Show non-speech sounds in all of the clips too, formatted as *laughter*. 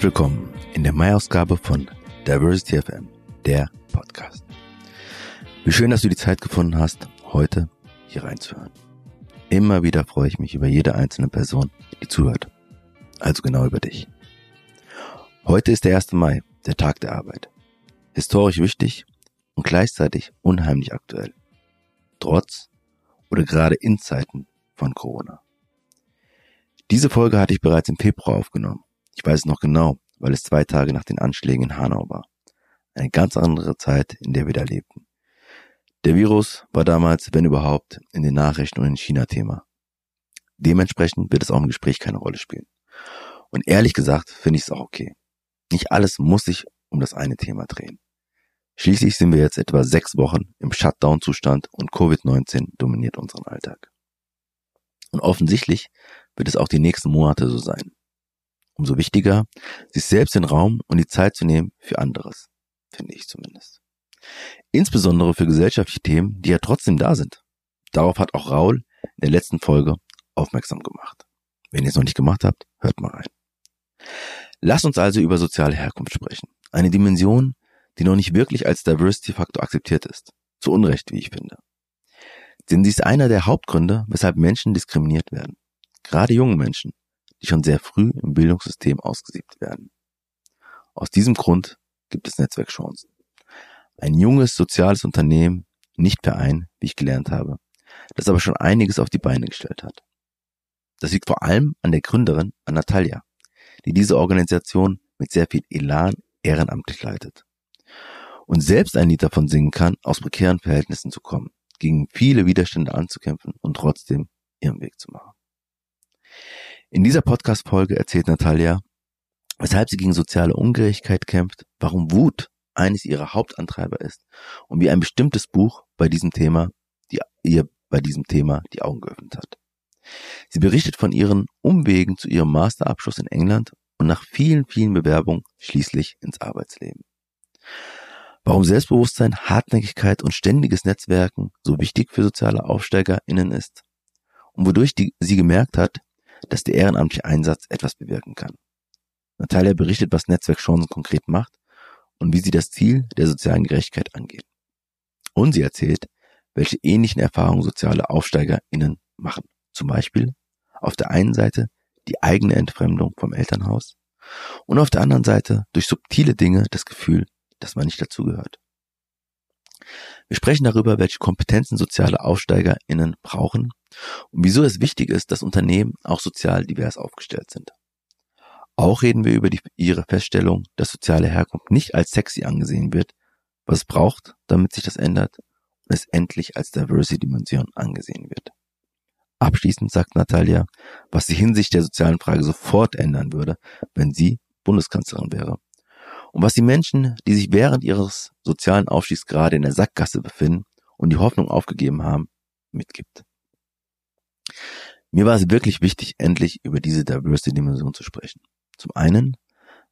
Herzlich willkommen in der Mai-Ausgabe von Diversity FM, der Podcast. Wie schön, dass du die Zeit gefunden hast, heute hier reinzuhören. Immer wieder freue ich mich über jede einzelne Person, die zuhört. Also genau über dich. Heute ist der 1. Mai, der Tag der Arbeit. Historisch wichtig und gleichzeitig unheimlich aktuell. Trotz oder gerade in Zeiten von Corona. Diese Folge hatte ich bereits im Februar aufgenommen ich weiß es noch genau, weil es zwei Tage nach den Anschlägen in Hanau war. Eine ganz andere Zeit, in der wir da lebten. Der Virus war damals, wenn überhaupt, in den Nachrichten und in China Thema. Dementsprechend wird es auch im Gespräch keine Rolle spielen. Und ehrlich gesagt finde ich es auch okay. Nicht alles muss sich um das eine Thema drehen. Schließlich sind wir jetzt etwa sechs Wochen im Shutdown-Zustand und Covid-19 dominiert unseren Alltag. Und offensichtlich wird es auch die nächsten Monate so sein. Umso wichtiger, sich selbst den Raum und die Zeit zu nehmen für anderes, finde ich zumindest. Insbesondere für gesellschaftliche Themen, die ja trotzdem da sind. Darauf hat auch Raul in der letzten Folge aufmerksam gemacht. Wenn ihr es noch nicht gemacht habt, hört mal rein. Lasst uns also über soziale Herkunft sprechen. Eine Dimension, die noch nicht wirklich als Diversity-Faktor akzeptiert ist. Zu Unrecht, wie ich finde. Denn sie ist einer der Hauptgründe, weshalb Menschen diskriminiert werden. Gerade junge Menschen, die schon sehr früh im Bildungssystem ausgesiebt werden. Aus diesem Grund gibt es Netzwerkchancen. Ein junges soziales Unternehmen, nicht Verein, wie ich gelernt habe, das aber schon einiges auf die Beine gestellt hat. Das liegt vor allem an der Gründerin, an Natalia, die diese Organisation mit sehr viel Elan ehrenamtlich leitet. Und selbst ein Lied davon singen kann, aus prekären Verhältnissen zu kommen, gegen viele Widerstände anzukämpfen und trotzdem ihren Weg zu machen. In dieser Podcast-Folge erzählt Natalia, weshalb sie gegen soziale Ungerechtigkeit kämpft, warum Wut eines ihrer Hauptantreiber ist und wie ein bestimmtes Buch bei diesem Thema, die ihr bei diesem Thema die Augen geöffnet hat. Sie berichtet von ihren Umwegen zu ihrem Masterabschluss in England und nach vielen, vielen Bewerbungen schließlich ins Arbeitsleben. Warum Selbstbewusstsein, Hartnäckigkeit und ständiges Netzwerken so wichtig für soziale AufsteigerInnen ist und wodurch die, sie gemerkt hat, dass der ehrenamtliche Einsatz etwas bewirken kann. Natalia berichtet, was Netzwerkchancen konkret macht und wie sie das Ziel der sozialen Gerechtigkeit angeht. Und sie erzählt, welche ähnlichen Erfahrungen soziale AufsteigerInnen machen. Zum Beispiel auf der einen Seite die eigene Entfremdung vom Elternhaus und auf der anderen Seite durch subtile Dinge das Gefühl, dass man nicht dazugehört. Wir sprechen darüber, welche Kompetenzen soziale AufsteigerInnen brauchen und wieso es wichtig ist, dass Unternehmen auch sozial divers aufgestellt sind. Auch reden wir über die, ihre Feststellung, dass soziale Herkunft nicht als sexy angesehen wird, was es braucht, damit sich das ändert und es endlich als Diversity-Dimension angesehen wird. Abschließend sagt Natalia, was die Hinsicht der sozialen Frage sofort ändern würde, wenn sie Bundeskanzlerin wäre. Und was die Menschen, die sich während ihres sozialen Aufstiegs gerade in der Sackgasse befinden und die Hoffnung aufgegeben haben, mitgibt. Mir war es wirklich wichtig, endlich über diese Diversity-Dimension zu sprechen. Zum einen,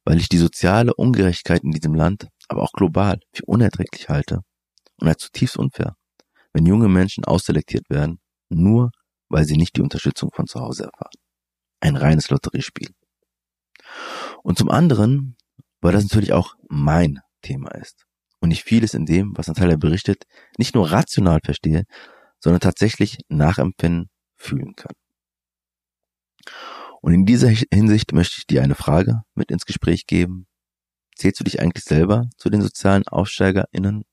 weil ich die soziale Ungerechtigkeit in diesem Land, aber auch global, für unerträglich halte und als zutiefst unfair, wenn junge Menschen ausselektiert werden, nur weil sie nicht die Unterstützung von zu Hause erfahren. Ein reines Lotteriespiel. Und zum anderen, weil das natürlich auch mein Thema ist und ich vieles in dem, was Natalia berichtet, nicht nur rational verstehe, sondern tatsächlich nachempfinden fühlen kann. Und in dieser Hinsicht möchte ich dir eine Frage mit ins Gespräch geben. Zählst du dich eigentlich selber zu den sozialen AufsteigerInnen?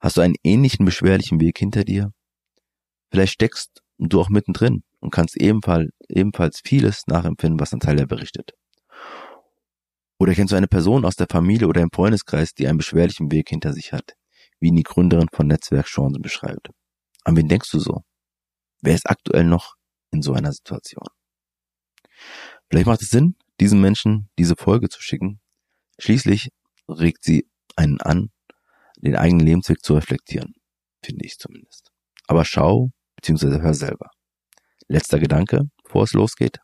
Hast du einen ähnlichen beschwerlichen Weg hinter dir? Vielleicht steckst du auch mittendrin und kannst ebenfalls, ebenfalls vieles nachempfinden, was Natalia berichtet. Oder kennst du eine Person aus der Familie oder im Freundeskreis, die einen beschwerlichen Weg hinter sich hat, wie ihn die Gründerin von Netzwerk Chancen beschreibt? An wen denkst du so? Wer ist aktuell noch in so einer Situation? Vielleicht macht es Sinn, diesen Menschen diese Folge zu schicken. Schließlich regt sie einen an, den eigenen Lebensweg zu reflektieren. Finde ich zumindest. Aber schau bzw. hör selber. Letzter Gedanke, bevor es losgeht.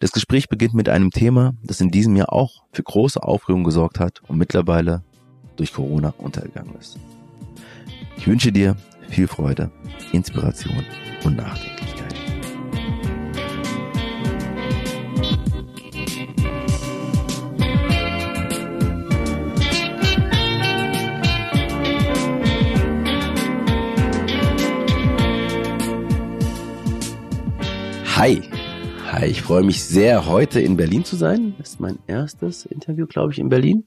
Das Gespräch beginnt mit einem Thema, das in diesem Jahr auch für große Aufregung gesorgt hat und mittlerweile durch Corona untergegangen ist. Ich wünsche dir viel Freude, Inspiration und Nachdenklichkeit. Hi. Hi, ich freue mich sehr, heute in Berlin zu sein. Das ist mein erstes Interview, glaube ich, in Berlin.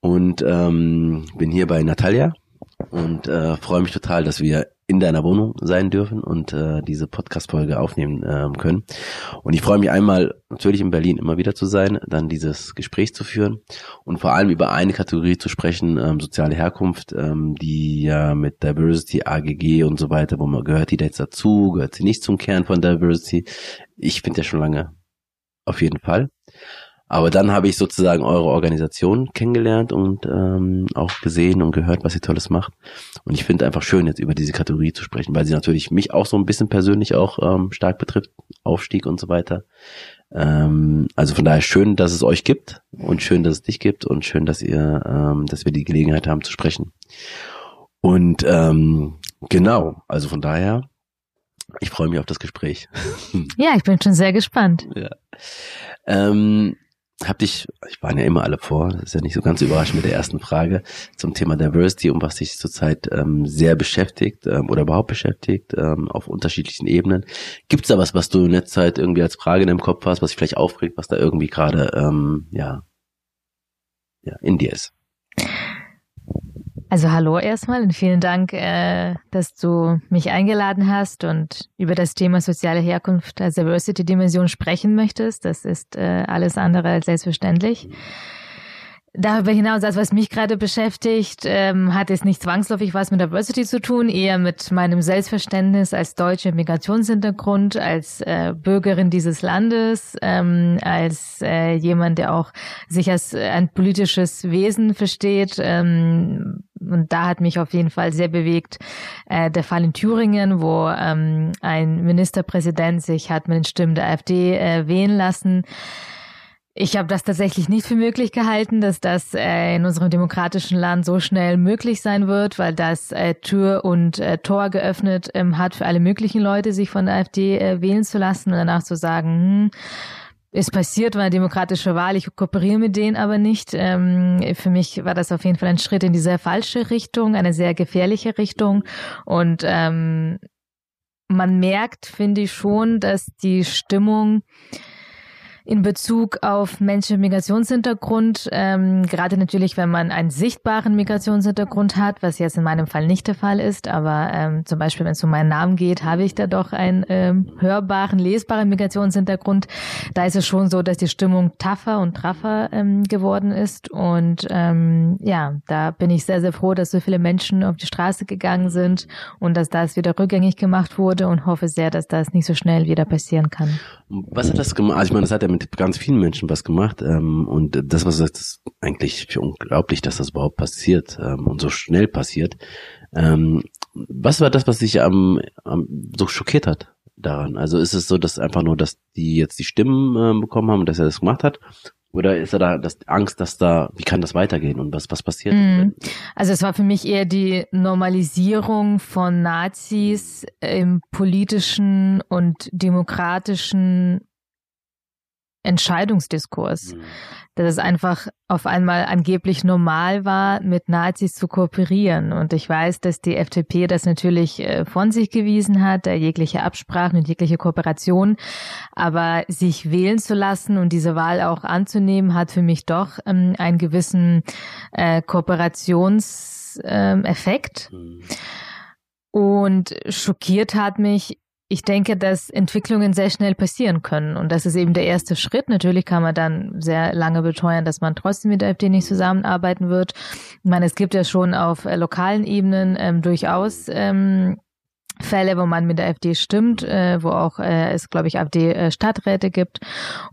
Und ähm, bin hier bei Natalia und äh, freue mich total, dass wir in deiner Wohnung sein dürfen und äh, diese Podcast-Folge aufnehmen äh, können. Und ich freue mich einmal natürlich in Berlin immer wieder zu sein, dann dieses Gespräch zu führen und vor allem über eine Kategorie zu sprechen, ähm, soziale Herkunft, ähm, die ja mit Diversity, AGG und so weiter, wo man gehört die jetzt dazu, gehört sie nicht zum Kern von Diversity. Ich finde ja schon lange auf jeden Fall. Aber dann habe ich sozusagen eure Organisation kennengelernt und ähm, auch gesehen und gehört, was ihr Tolles macht. Und ich finde einfach schön, jetzt über diese Kategorie zu sprechen, weil sie natürlich mich auch so ein bisschen persönlich auch ähm, stark betrifft, Aufstieg und so weiter. Ähm, also von daher schön, dass es euch gibt und schön, dass es dich gibt und schön, dass ihr, ähm, dass wir die Gelegenheit haben zu sprechen. Und ähm, genau, also von daher, ich freue mich auf das Gespräch. Ja, ich bin schon sehr gespannt. *laughs* Ja. Ähm, hab dich, ich waren ja immer alle vor, das ist ja nicht so ganz überraschend mit der ersten Frage zum Thema Diversity, um was dich zurzeit ähm, sehr beschäftigt ähm, oder überhaupt beschäftigt, ähm, auf unterschiedlichen Ebenen. Gibt es da was, was du in letzter Zeit irgendwie als Frage in deinem Kopf hast, was dich vielleicht aufregt, was da irgendwie gerade ähm, ja, ja, in dir ist? Also hallo erstmal und vielen Dank, äh, dass du mich eingeladen hast und über das Thema soziale Herkunft als Diversity-Dimension sprechen möchtest. Das ist äh, alles andere als selbstverständlich. Darüber hinaus, das, was mich gerade beschäftigt, ähm, hat es nicht zwangsläufig was mit Diversity zu tun, eher mit meinem Selbstverständnis als deutsche Migrationshintergrund, als äh, Bürgerin dieses Landes, ähm, als äh, jemand, der auch sich als ein politisches Wesen versteht. Ähm, und da hat mich auf jeden Fall sehr bewegt äh, der Fall in Thüringen, wo ähm, ein Ministerpräsident sich hat mit den Stimmen der AfD äh, wählen lassen. Ich habe das tatsächlich nicht für möglich gehalten, dass das äh, in unserem demokratischen Land so schnell möglich sein wird, weil das äh, Tür und äh, Tor geöffnet ähm, hat für alle möglichen Leute, sich von der AfD äh, wählen zu lassen und danach zu sagen, hm, ist passiert, war eine demokratische Wahl, ich kooperiere mit denen aber nicht. Ähm, für mich war das auf jeden Fall ein Schritt in die sehr falsche Richtung, eine sehr gefährliche Richtung und ähm, man merkt, finde ich schon, dass die Stimmung in Bezug auf Menschen mit Migrationshintergrund, ähm, gerade natürlich, wenn man einen sichtbaren Migrationshintergrund hat, was jetzt in meinem Fall nicht der Fall ist, aber ähm, zum Beispiel, wenn es um meinen Namen geht, habe ich da doch einen ähm, hörbaren, lesbaren Migrationshintergrund. Da ist es schon so, dass die Stimmung tougher und traffer ähm, geworden ist und ähm, ja, da bin ich sehr, sehr froh, dass so viele Menschen auf die Straße gegangen sind und dass das wieder rückgängig gemacht wurde und hoffe sehr, dass das nicht so schnell wieder passieren kann. Was hat das gemacht? Also ich meine, das hat ja mit ganz vielen Menschen was gemacht. Ähm, und das, was sagt, ist eigentlich unglaublich, dass das überhaupt passiert ähm, und so schnell passiert. Ähm, was war das, was dich am, am so schockiert hat daran? Also ist es so, dass einfach nur, dass die jetzt die Stimmen äh, bekommen haben dass er das gemacht hat? Oder ist da das Angst, dass da, wie kann das weitergehen und was, was passiert? Mm. Also es war für mich eher die Normalisierung von Nazis im politischen und demokratischen Entscheidungsdiskurs. Mhm. Dass es einfach auf einmal angeblich normal war, mit Nazis zu kooperieren. Und ich weiß, dass die FDP das natürlich äh, von sich gewiesen hat, jegliche Absprachen und jegliche Kooperation. Aber sich wählen zu lassen und diese Wahl auch anzunehmen, hat für mich doch ähm, einen gewissen äh, Kooperationseffekt. Mhm. Und schockiert hat mich ich denke, dass Entwicklungen sehr schnell passieren können. Und das ist eben der erste Schritt. Natürlich kann man dann sehr lange beteuern, dass man trotzdem mit der AfD nicht zusammenarbeiten wird. Ich meine, es gibt ja schon auf äh, lokalen Ebenen ähm, durchaus ähm, Fälle, wo man mit der AfD stimmt, äh, wo auch äh, es, glaube ich, AfD-Stadträte äh, gibt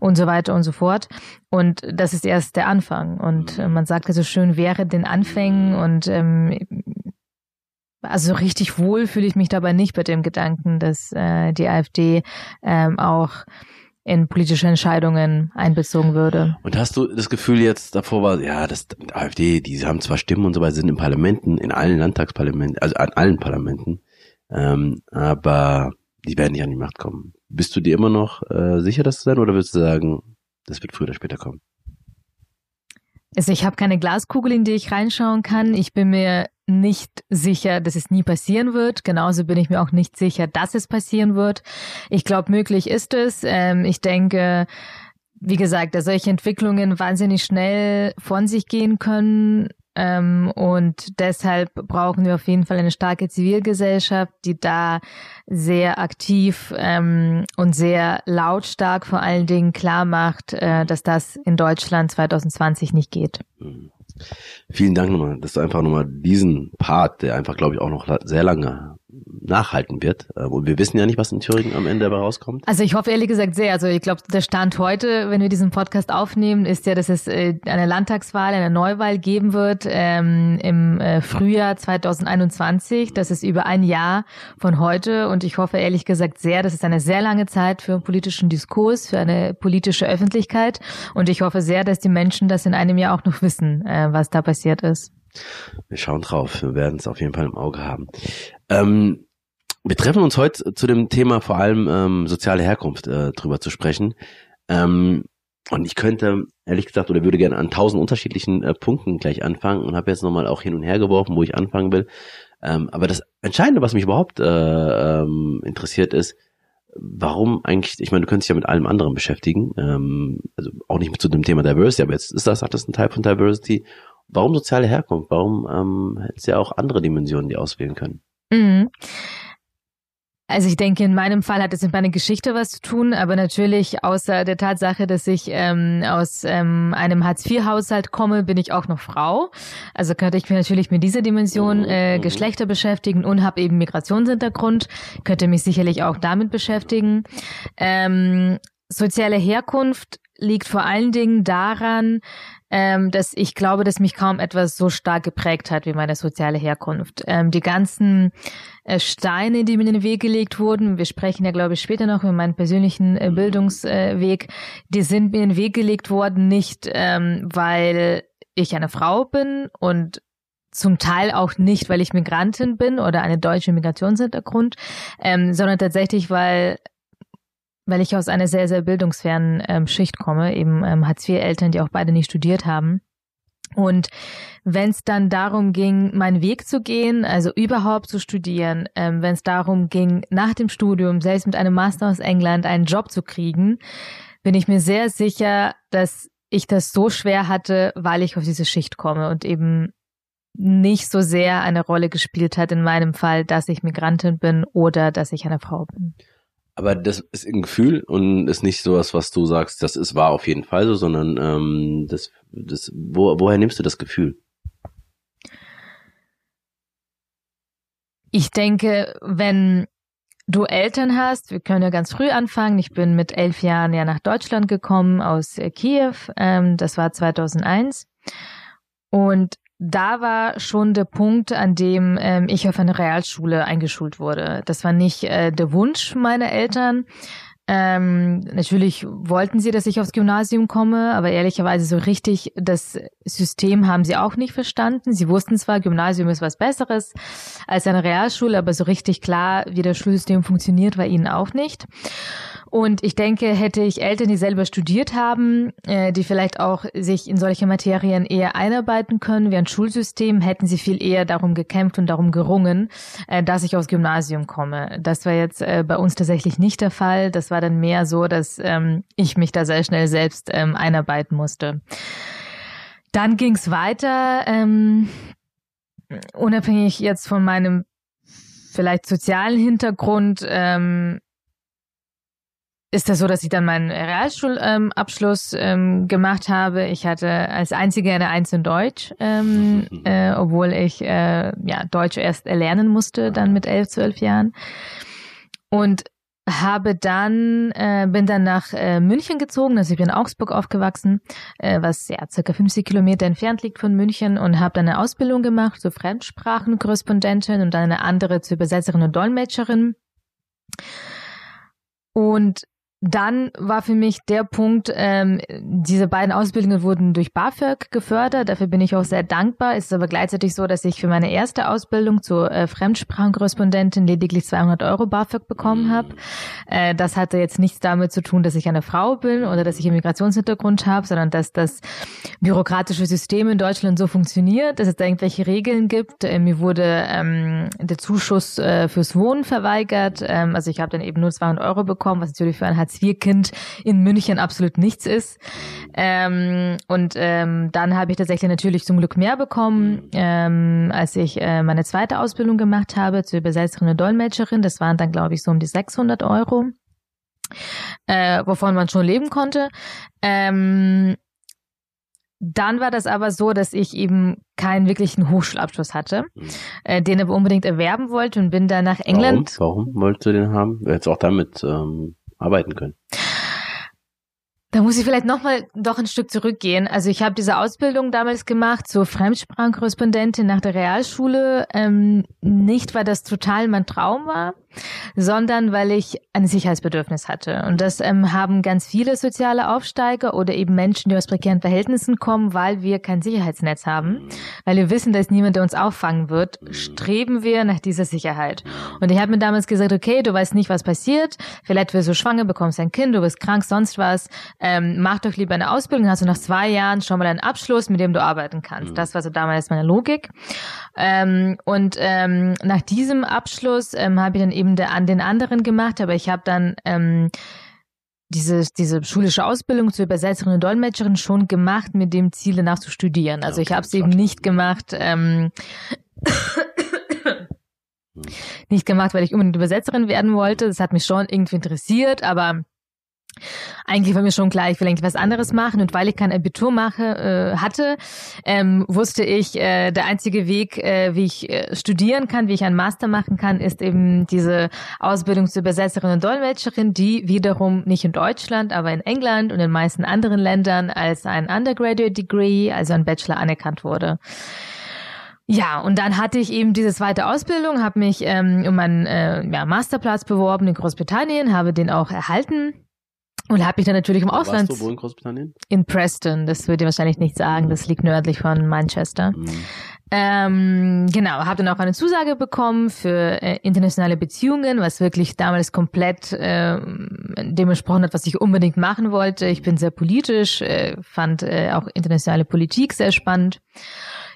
und so weiter und so fort. Und das ist erst der Anfang. Und äh, man sagt so schön, wäre den Anfängen und ähm, also richtig wohl fühle ich mich dabei nicht bei dem Gedanken, dass äh, die AfD ähm, auch in politische Entscheidungen einbezogen würde. Und hast du das Gefühl jetzt davor war, ja, das die AfD, die haben zwar Stimmen und so weiter, sind in Parlamenten, in allen Landtagsparlamenten, also an allen Parlamenten, ähm, aber die werden nicht an die Macht kommen. Bist du dir immer noch äh, sicher, das zu sein, oder würdest du sagen, das wird früher oder später kommen? Also ich habe keine Glaskugel, in die ich reinschauen kann. Ich bin mir nicht sicher, dass es nie passieren wird. Genauso bin ich mir auch nicht sicher, dass es passieren wird. Ich glaube, möglich ist es. Ähm, ich denke, wie gesagt, dass solche Entwicklungen wahnsinnig schnell von sich gehen können. Ähm, und deshalb brauchen wir auf jeden Fall eine starke Zivilgesellschaft, die da sehr aktiv ähm, und sehr lautstark vor allen Dingen klar macht, äh, dass das in Deutschland 2020 nicht geht. Mhm. Vielen Dank nochmal, dass du einfach nochmal diesen Part, der einfach, glaube ich, auch noch sehr lange nachhalten wird. Äh, und wir wissen ja nicht, was in Thüringen am Ende dabei rauskommt. Also ich hoffe ehrlich gesagt sehr. Also ich glaube, der Stand heute, wenn wir diesen Podcast aufnehmen, ist ja, dass es äh, eine Landtagswahl, eine Neuwahl geben wird ähm, im äh, Frühjahr 2021. Das ist über ein Jahr von heute. Und ich hoffe ehrlich gesagt sehr, das ist eine sehr lange Zeit für einen politischen Diskurs, für eine politische Öffentlichkeit. Und ich hoffe sehr, dass die Menschen das in einem Jahr auch noch wissen, äh, was da passiert ist. Wir schauen drauf. Wir werden es auf jeden Fall im Auge haben. Ähm, wir treffen uns heute zu dem Thema vor allem ähm, soziale Herkunft äh, drüber zu sprechen. Ähm, und ich könnte, ehrlich gesagt, oder würde gerne an tausend unterschiedlichen äh, Punkten gleich anfangen und habe jetzt nochmal auch hin und her geworfen, wo ich anfangen will. Ähm, aber das Entscheidende, was mich überhaupt äh, ähm, interessiert, ist, warum eigentlich, ich meine, du könntest dich ja mit allem anderen beschäftigen, ähm, also auch nicht mit zu dem Thema Diversity, aber jetzt ist das, hat das ein Teil von Diversity. Warum soziale Herkunft? Warum ähm, hätte es ja auch andere Dimensionen, die auswählen können? Mhm. Also ich denke, in meinem Fall hat es mit meiner Geschichte was zu tun, aber natürlich außer der Tatsache, dass ich ähm, aus ähm, einem Hartz-IV-Haushalt komme, bin ich auch noch Frau. Also könnte ich mich natürlich mit dieser Dimension äh, mhm. Geschlechter beschäftigen und habe eben Migrationshintergrund, könnte mich sicherlich auch damit beschäftigen. Ähm, soziale Herkunft liegt vor allen Dingen daran, ähm, dass ich glaube, dass mich kaum etwas so stark geprägt hat wie meine soziale Herkunft. Ähm, die ganzen äh, Steine, die mir in den Weg gelegt wurden, wir sprechen ja, glaube ich, später noch über meinen persönlichen äh, Bildungsweg, äh, die sind mir in den Weg gelegt worden, nicht ähm, weil ich eine Frau bin und zum Teil auch nicht, weil ich Migrantin bin oder eine deutsche Migrationshintergrund, ähm, sondern tatsächlich, weil weil ich aus einer sehr, sehr bildungsfernen ähm, Schicht komme, eben ähm, Hartz-IV-Eltern, die auch beide nicht studiert haben. Und wenn es dann darum ging, meinen Weg zu gehen, also überhaupt zu studieren, ähm, wenn es darum ging, nach dem Studium, selbst mit einem Master aus England, einen Job zu kriegen, bin ich mir sehr sicher, dass ich das so schwer hatte, weil ich auf diese Schicht komme und eben nicht so sehr eine Rolle gespielt hat in meinem Fall, dass ich Migrantin bin oder dass ich eine Frau bin. Aber das ist ein Gefühl und ist nicht sowas, was du sagst, das ist wahr auf jeden Fall so, sondern ähm, das, das, wo, woher nimmst du das Gefühl? Ich denke, wenn du Eltern hast, wir können ja ganz früh anfangen. Ich bin mit elf Jahren ja nach Deutschland gekommen aus äh, Kiew. Ähm, das war 2001. Und da war schon der Punkt, an dem ähm, ich auf eine Realschule eingeschult wurde. Das war nicht äh, der Wunsch meiner Eltern. Ähm, natürlich wollten sie, dass ich aufs Gymnasium komme, aber ehrlicherweise so richtig das System haben sie auch nicht verstanden. Sie wussten zwar, Gymnasium ist was Besseres als eine Realschule, aber so richtig klar, wie das Schulsystem funktioniert, war ihnen auch nicht. Und ich denke, hätte ich Eltern, die selber studiert haben, äh, die vielleicht auch sich in solche Materien eher einarbeiten können wie ein Schulsystem, hätten sie viel eher darum gekämpft und darum gerungen, äh, dass ich aufs Gymnasium komme. Das war jetzt äh, bei uns tatsächlich nicht der Fall. Das war dann mehr so, dass ähm, ich mich da sehr schnell selbst ähm, einarbeiten musste. Dann ging es weiter, ähm, unabhängig jetzt von meinem vielleicht sozialen Hintergrund. Ähm, ist das so, dass ich dann meinen Realschulabschluss ähm, gemacht habe. Ich hatte als einzige eine Eins in Deutsch, ähm, äh, obwohl ich äh, ja Deutsch erst erlernen musste, dann mit elf, zwölf Jahren. Und habe dann, äh, bin dann nach äh, München gezogen, also ich bin in Augsburg aufgewachsen, äh, was ja circa 50 Kilometer entfernt liegt von München und habe dann eine Ausbildung gemacht zur Fremdsprachenkorrespondentin und dann eine andere zur Übersetzerin und Dolmetscherin. Und dann war für mich der Punkt, ähm, diese beiden Ausbildungen wurden durch BAföG gefördert. Dafür bin ich auch sehr dankbar. Ist aber gleichzeitig so, dass ich für meine erste Ausbildung zur äh, Fremdsprachenkorrespondentin lediglich 200 Euro BAföG bekommen habe. Äh, das hatte jetzt nichts damit zu tun, dass ich eine Frau bin oder dass ich einen Migrationshintergrund habe, sondern dass das bürokratische System in Deutschland so funktioniert, dass es da irgendwelche Regeln gibt. Äh, mir wurde ähm, der Zuschuss äh, fürs Wohnen verweigert. Ähm, also ich habe dann eben nur 200 Euro bekommen, was natürlich für ein Hartz-IV-Kind in München absolut nichts ist. Ähm, und ähm, dann habe ich tatsächlich natürlich zum Glück mehr bekommen, ähm, als ich äh, meine zweite Ausbildung gemacht habe zur Übersetzerin und Dolmetscherin. Das waren dann, glaube ich, so um die 600 Euro, äh, wovon man schon leben konnte. Ähm, dann war das aber so, dass ich eben keinen wirklichen Hochschulabschluss hatte, äh, den aber unbedingt erwerben wollte und bin dann nach England. Warum, Warum wolltest du den haben? Jetzt auch damit ähm, arbeiten können. Da muss ich vielleicht nochmal doch ein Stück zurückgehen. Also ich habe diese Ausbildung damals gemacht zur Fremdsprachenkorrespondentin nach der Realschule, ähm, nicht weil das total mein Traum war, sondern weil ich ein Sicherheitsbedürfnis hatte. Und das ähm, haben ganz viele soziale Aufsteiger oder eben Menschen, die aus prekären Verhältnissen kommen, weil wir kein Sicherheitsnetz haben, weil wir wissen, dass niemand, der uns auffangen wird, streben wir nach dieser Sicherheit. Und ich habe mir damals gesagt, okay, du weißt nicht, was passiert, vielleicht wirst du schwanger, bekommst ein Kind, du bist krank, sonst was ähm, mach doch lieber eine Ausbildung, hast du nach zwei Jahren schon mal einen Abschluss, mit dem du arbeiten kannst. Mhm. Das war so damals meine Logik. Ähm, und ähm, nach diesem Abschluss ähm, habe ich dann eben der, an den anderen gemacht, aber ich habe dann ähm, diese, diese schulische Ausbildung zur Übersetzerin und Dolmetscherin schon gemacht, mit dem Ziel danach zu studieren. Also okay, ich habe es eben nicht gemacht. Ähm, hm. *coughs* nicht gemacht, weil ich unbedingt Übersetzerin werden wollte. Das hat mich schon irgendwie interessiert, aber eigentlich war mir schon klar, ich will eigentlich was anderes machen und weil ich kein Abitur mache äh, hatte, ähm, wusste ich, äh, der einzige Weg, äh, wie ich äh, studieren kann, wie ich einen Master machen kann, ist eben diese Ausbildung zur Übersetzerin und Dolmetscherin, die wiederum nicht in Deutschland, aber in England und in meisten anderen Ländern als ein Undergraduate Degree, also ein Bachelor anerkannt wurde. Ja, und dann hatte ich eben diese zweite Ausbildung, habe mich ähm, um einen äh, ja, Masterplatz beworben in Großbritannien, habe den auch erhalten und habe mich dann natürlich im wo Ausland. Warst du wo in Großbritannien? In Preston, das würde ich wahrscheinlich nicht sagen, das liegt nördlich von Manchester. Mhm. Ähm, genau, habe dann auch eine Zusage bekommen für äh, internationale Beziehungen, was wirklich damals komplett äh, dem entsprochen hat, was ich unbedingt machen wollte. Ich bin sehr politisch, äh, fand äh, auch internationale Politik sehr spannend.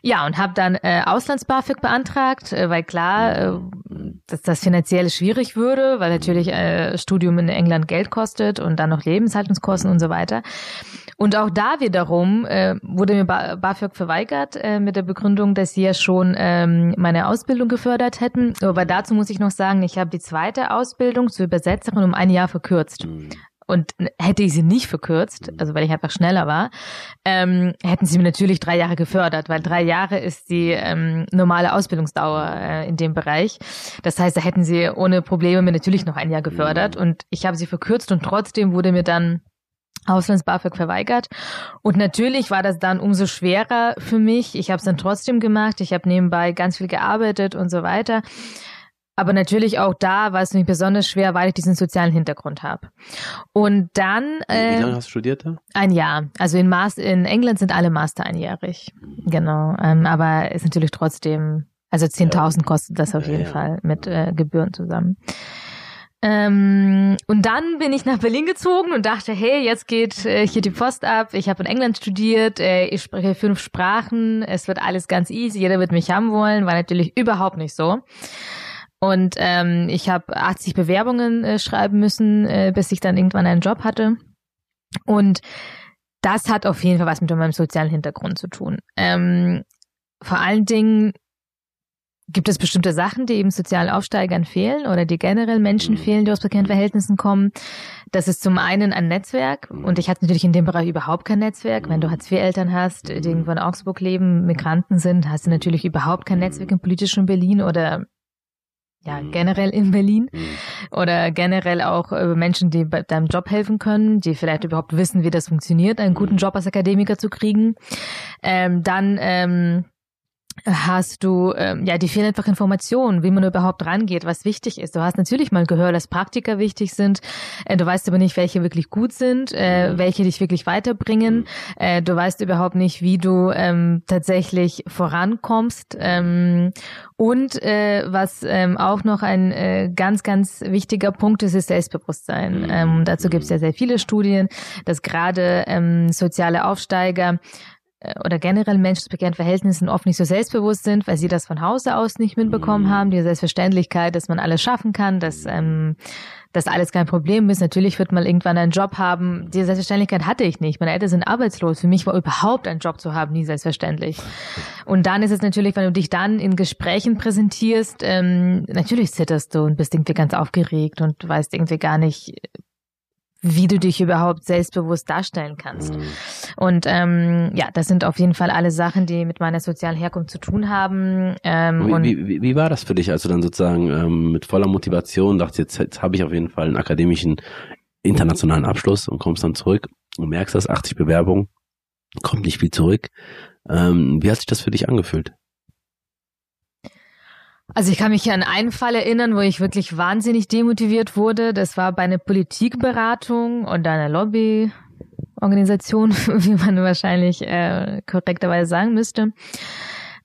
Ja, und habe dann äh, Auslands-BAföG beantragt, äh, weil klar, äh, dass das finanziell schwierig würde, weil natürlich äh, Studium in England Geld kostet und dann noch Lebenshaltungskosten und so weiter. Und auch da wiederum äh, wurde mir BAföG verweigert äh, mit der Begründung, dass sie ja schon ähm, meine Ausbildung gefördert hätten. Aber dazu muss ich noch sagen, ich habe die zweite Ausbildung zur Übersetzerin um ein Jahr verkürzt. Mhm. Und hätte ich sie nicht verkürzt, also weil ich einfach schneller war, ähm, hätten sie mir natürlich drei Jahre gefördert, weil drei Jahre ist die ähm, normale Ausbildungsdauer äh, in dem Bereich. Das heißt, da hätten sie ohne Probleme mir natürlich noch ein Jahr gefördert. Und ich habe sie verkürzt und trotzdem wurde mir dann Auslands-BAföG verweigert. Und natürlich war das dann umso schwerer für mich. Ich habe es dann trotzdem gemacht. Ich habe nebenbei ganz viel gearbeitet und so weiter. Aber natürlich auch da war es mir besonders schwer, weil ich diesen sozialen Hintergrund habe. Und dann. Äh, Wie lange hast du studiert da? Ein Jahr. Also in, Master, in England sind alle Master einjährig. Genau. Ähm, aber ist natürlich trotzdem, also 10.000 ja. kostet das auf jeden ja, Fall mit äh, Gebühren zusammen. Ähm, und dann bin ich nach Berlin gezogen und dachte, hey, jetzt geht äh, hier die Post ab. Ich habe in England studiert, äh, ich spreche fünf Sprachen, es wird alles ganz easy, jeder wird mich haben wollen. War natürlich überhaupt nicht so. Und ähm, ich habe 80 Bewerbungen äh, schreiben müssen, äh, bis ich dann irgendwann einen Job hatte. Und das hat auf jeden Fall was mit meinem sozialen Hintergrund zu tun. Ähm, vor allen Dingen gibt es bestimmte Sachen, die eben sozialen Aufsteigern fehlen oder die generell Menschen mhm. fehlen, die aus prekären Verhältnissen kommen. Das ist zum einen ein Netzwerk und ich hatte natürlich in dem Bereich überhaupt kein Netzwerk. Wenn du Hartz-IV-Eltern hast, die irgendwo in Augsburg leben, Migranten sind, hast du natürlich überhaupt kein Netzwerk im politischen Berlin oder ja, mhm. generell in Berlin mhm. oder generell auch äh, Menschen, die bei deinem Job helfen können, die vielleicht überhaupt wissen, wie das funktioniert, einen guten mhm. Job als Akademiker zu kriegen. Ähm, dann ähm, hast du, ähm, ja, die fehlen einfach Informationen, wie man überhaupt rangeht, was wichtig ist. Du hast natürlich mal gehört, dass Praktika wichtig sind. Äh, du weißt aber nicht, welche wirklich gut sind, äh, mhm. welche dich wirklich weiterbringen. Mhm. Äh, du weißt überhaupt nicht, wie du ähm, tatsächlich vorankommst. Ähm, und äh, was ähm, auch noch ein äh, ganz, ganz wichtiger Punkt ist, ist Selbstbewusstsein. Mhm. Ähm, dazu gibt es ja sehr viele Studien, dass gerade ähm, soziale Aufsteiger oder generell Menschen prekären Verhältnissen oft nicht so selbstbewusst sind, weil sie das von Hause aus nicht mitbekommen mhm. haben, die Selbstverständlichkeit, dass man alles schaffen kann, dass ähm, dass alles kein Problem ist. Natürlich wird man irgendwann einen Job haben. Die Selbstverständlichkeit hatte ich nicht. Meine Eltern sind arbeitslos. Für mich war überhaupt einen Job zu haben nie selbstverständlich. Und dann ist es natürlich, wenn du dich dann in Gesprächen präsentierst, ähm, natürlich zitterst du und bist irgendwie ganz aufgeregt und weißt irgendwie gar nicht, wie du dich überhaupt selbstbewusst darstellen kannst. Mhm. Und ähm, ja, das sind auf jeden Fall alle Sachen, die mit meiner sozialen Herkunft zu tun haben. Ähm, wie, wie, wie, war das für dich, als du dann sozusagen ähm, mit voller Motivation dachtest, jetzt, jetzt habe ich auf jeden Fall einen akademischen internationalen Abschluss und kommst dann zurück und merkst, dass 80 Bewerbungen kommt nicht viel zurück. Ähm, wie hat sich das für dich angefühlt? Also ich kann mich an einen Fall erinnern, wo ich wirklich wahnsinnig demotiviert wurde. Das war bei einer Politikberatung und einer Lobbyorganisation, *laughs* wie man wahrscheinlich äh, korrekterweise sagen müsste.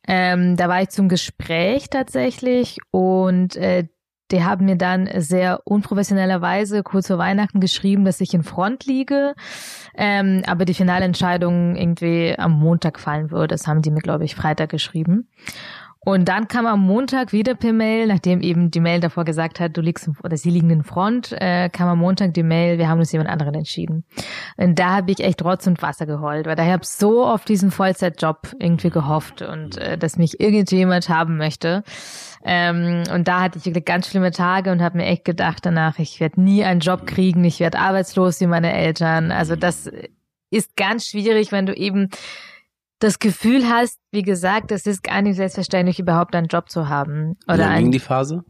Ähm, da war ich zum Gespräch tatsächlich und äh, die haben mir dann sehr unprofessionellerweise kurz vor Weihnachten geschrieben, dass ich in Front liege, ähm, aber die finale Entscheidung irgendwie am Montag fallen würde. Das haben die mir, glaube ich, Freitag geschrieben. Und dann kam am Montag wieder per Mail, nachdem eben die Mail davor gesagt hat, du liegst oder sie liegen in Front, äh, kam am Montag die Mail, wir haben uns jemand anderen entschieden. Und da habe ich echt Rotz und Wasser geheult, weil da habe so auf diesen Vollzeitjob irgendwie gehofft und äh, dass mich irgendjemand haben möchte. Ähm, und da hatte ich wirklich ganz schlimme Tage und habe mir echt gedacht danach, ich werde nie einen Job kriegen, ich werde arbeitslos wie meine Eltern. Also das ist ganz schwierig, wenn du eben das Gefühl hast, wie gesagt, es ist gar nicht selbstverständlich, überhaupt einen Job zu haben. Oder wie lange ging die Phase?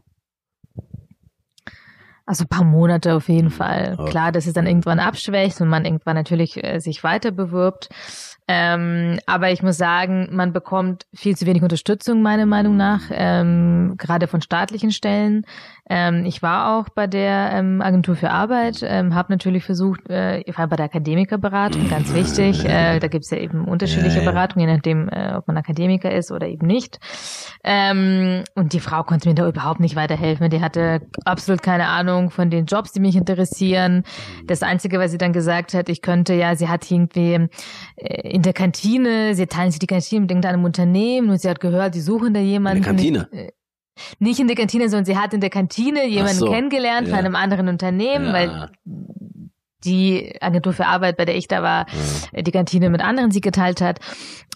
Also ein paar Monate auf jeden Fall. Okay. Klar, dass es dann irgendwann abschwächt und man irgendwann natürlich äh, sich weiter bewirbt. Ähm, aber ich muss sagen, man bekommt viel zu wenig Unterstützung, meiner Meinung nach, ähm, gerade von staatlichen Stellen. Ähm, ich war auch bei der ähm, Agentur für Arbeit, ähm, habe natürlich versucht, äh, ich war bei der Akademikerberatung, ganz wichtig. Äh, da gibt es ja eben unterschiedliche ja, ja. Beratungen, je nachdem, äh, ob man Akademiker ist oder eben nicht. Ähm, und die Frau konnte mir da überhaupt nicht weiterhelfen. Die hatte absolut keine Ahnung von den Jobs, die mich interessieren. Das Einzige, was sie dann gesagt hat, ich könnte ja, sie hat irgendwie äh, in der Kantine, sie teilen sich die Kantine mit irgendeinem Unternehmen und sie hat gehört, die suchen da jemanden. In der Kantine? Nicht in der Kantine, sondern sie hat in der Kantine jemanden so, kennengelernt ja. von einem anderen Unternehmen, ja. weil die Agentur für Arbeit, bei der ich da war, ja. die Kantine mit anderen sie geteilt hat.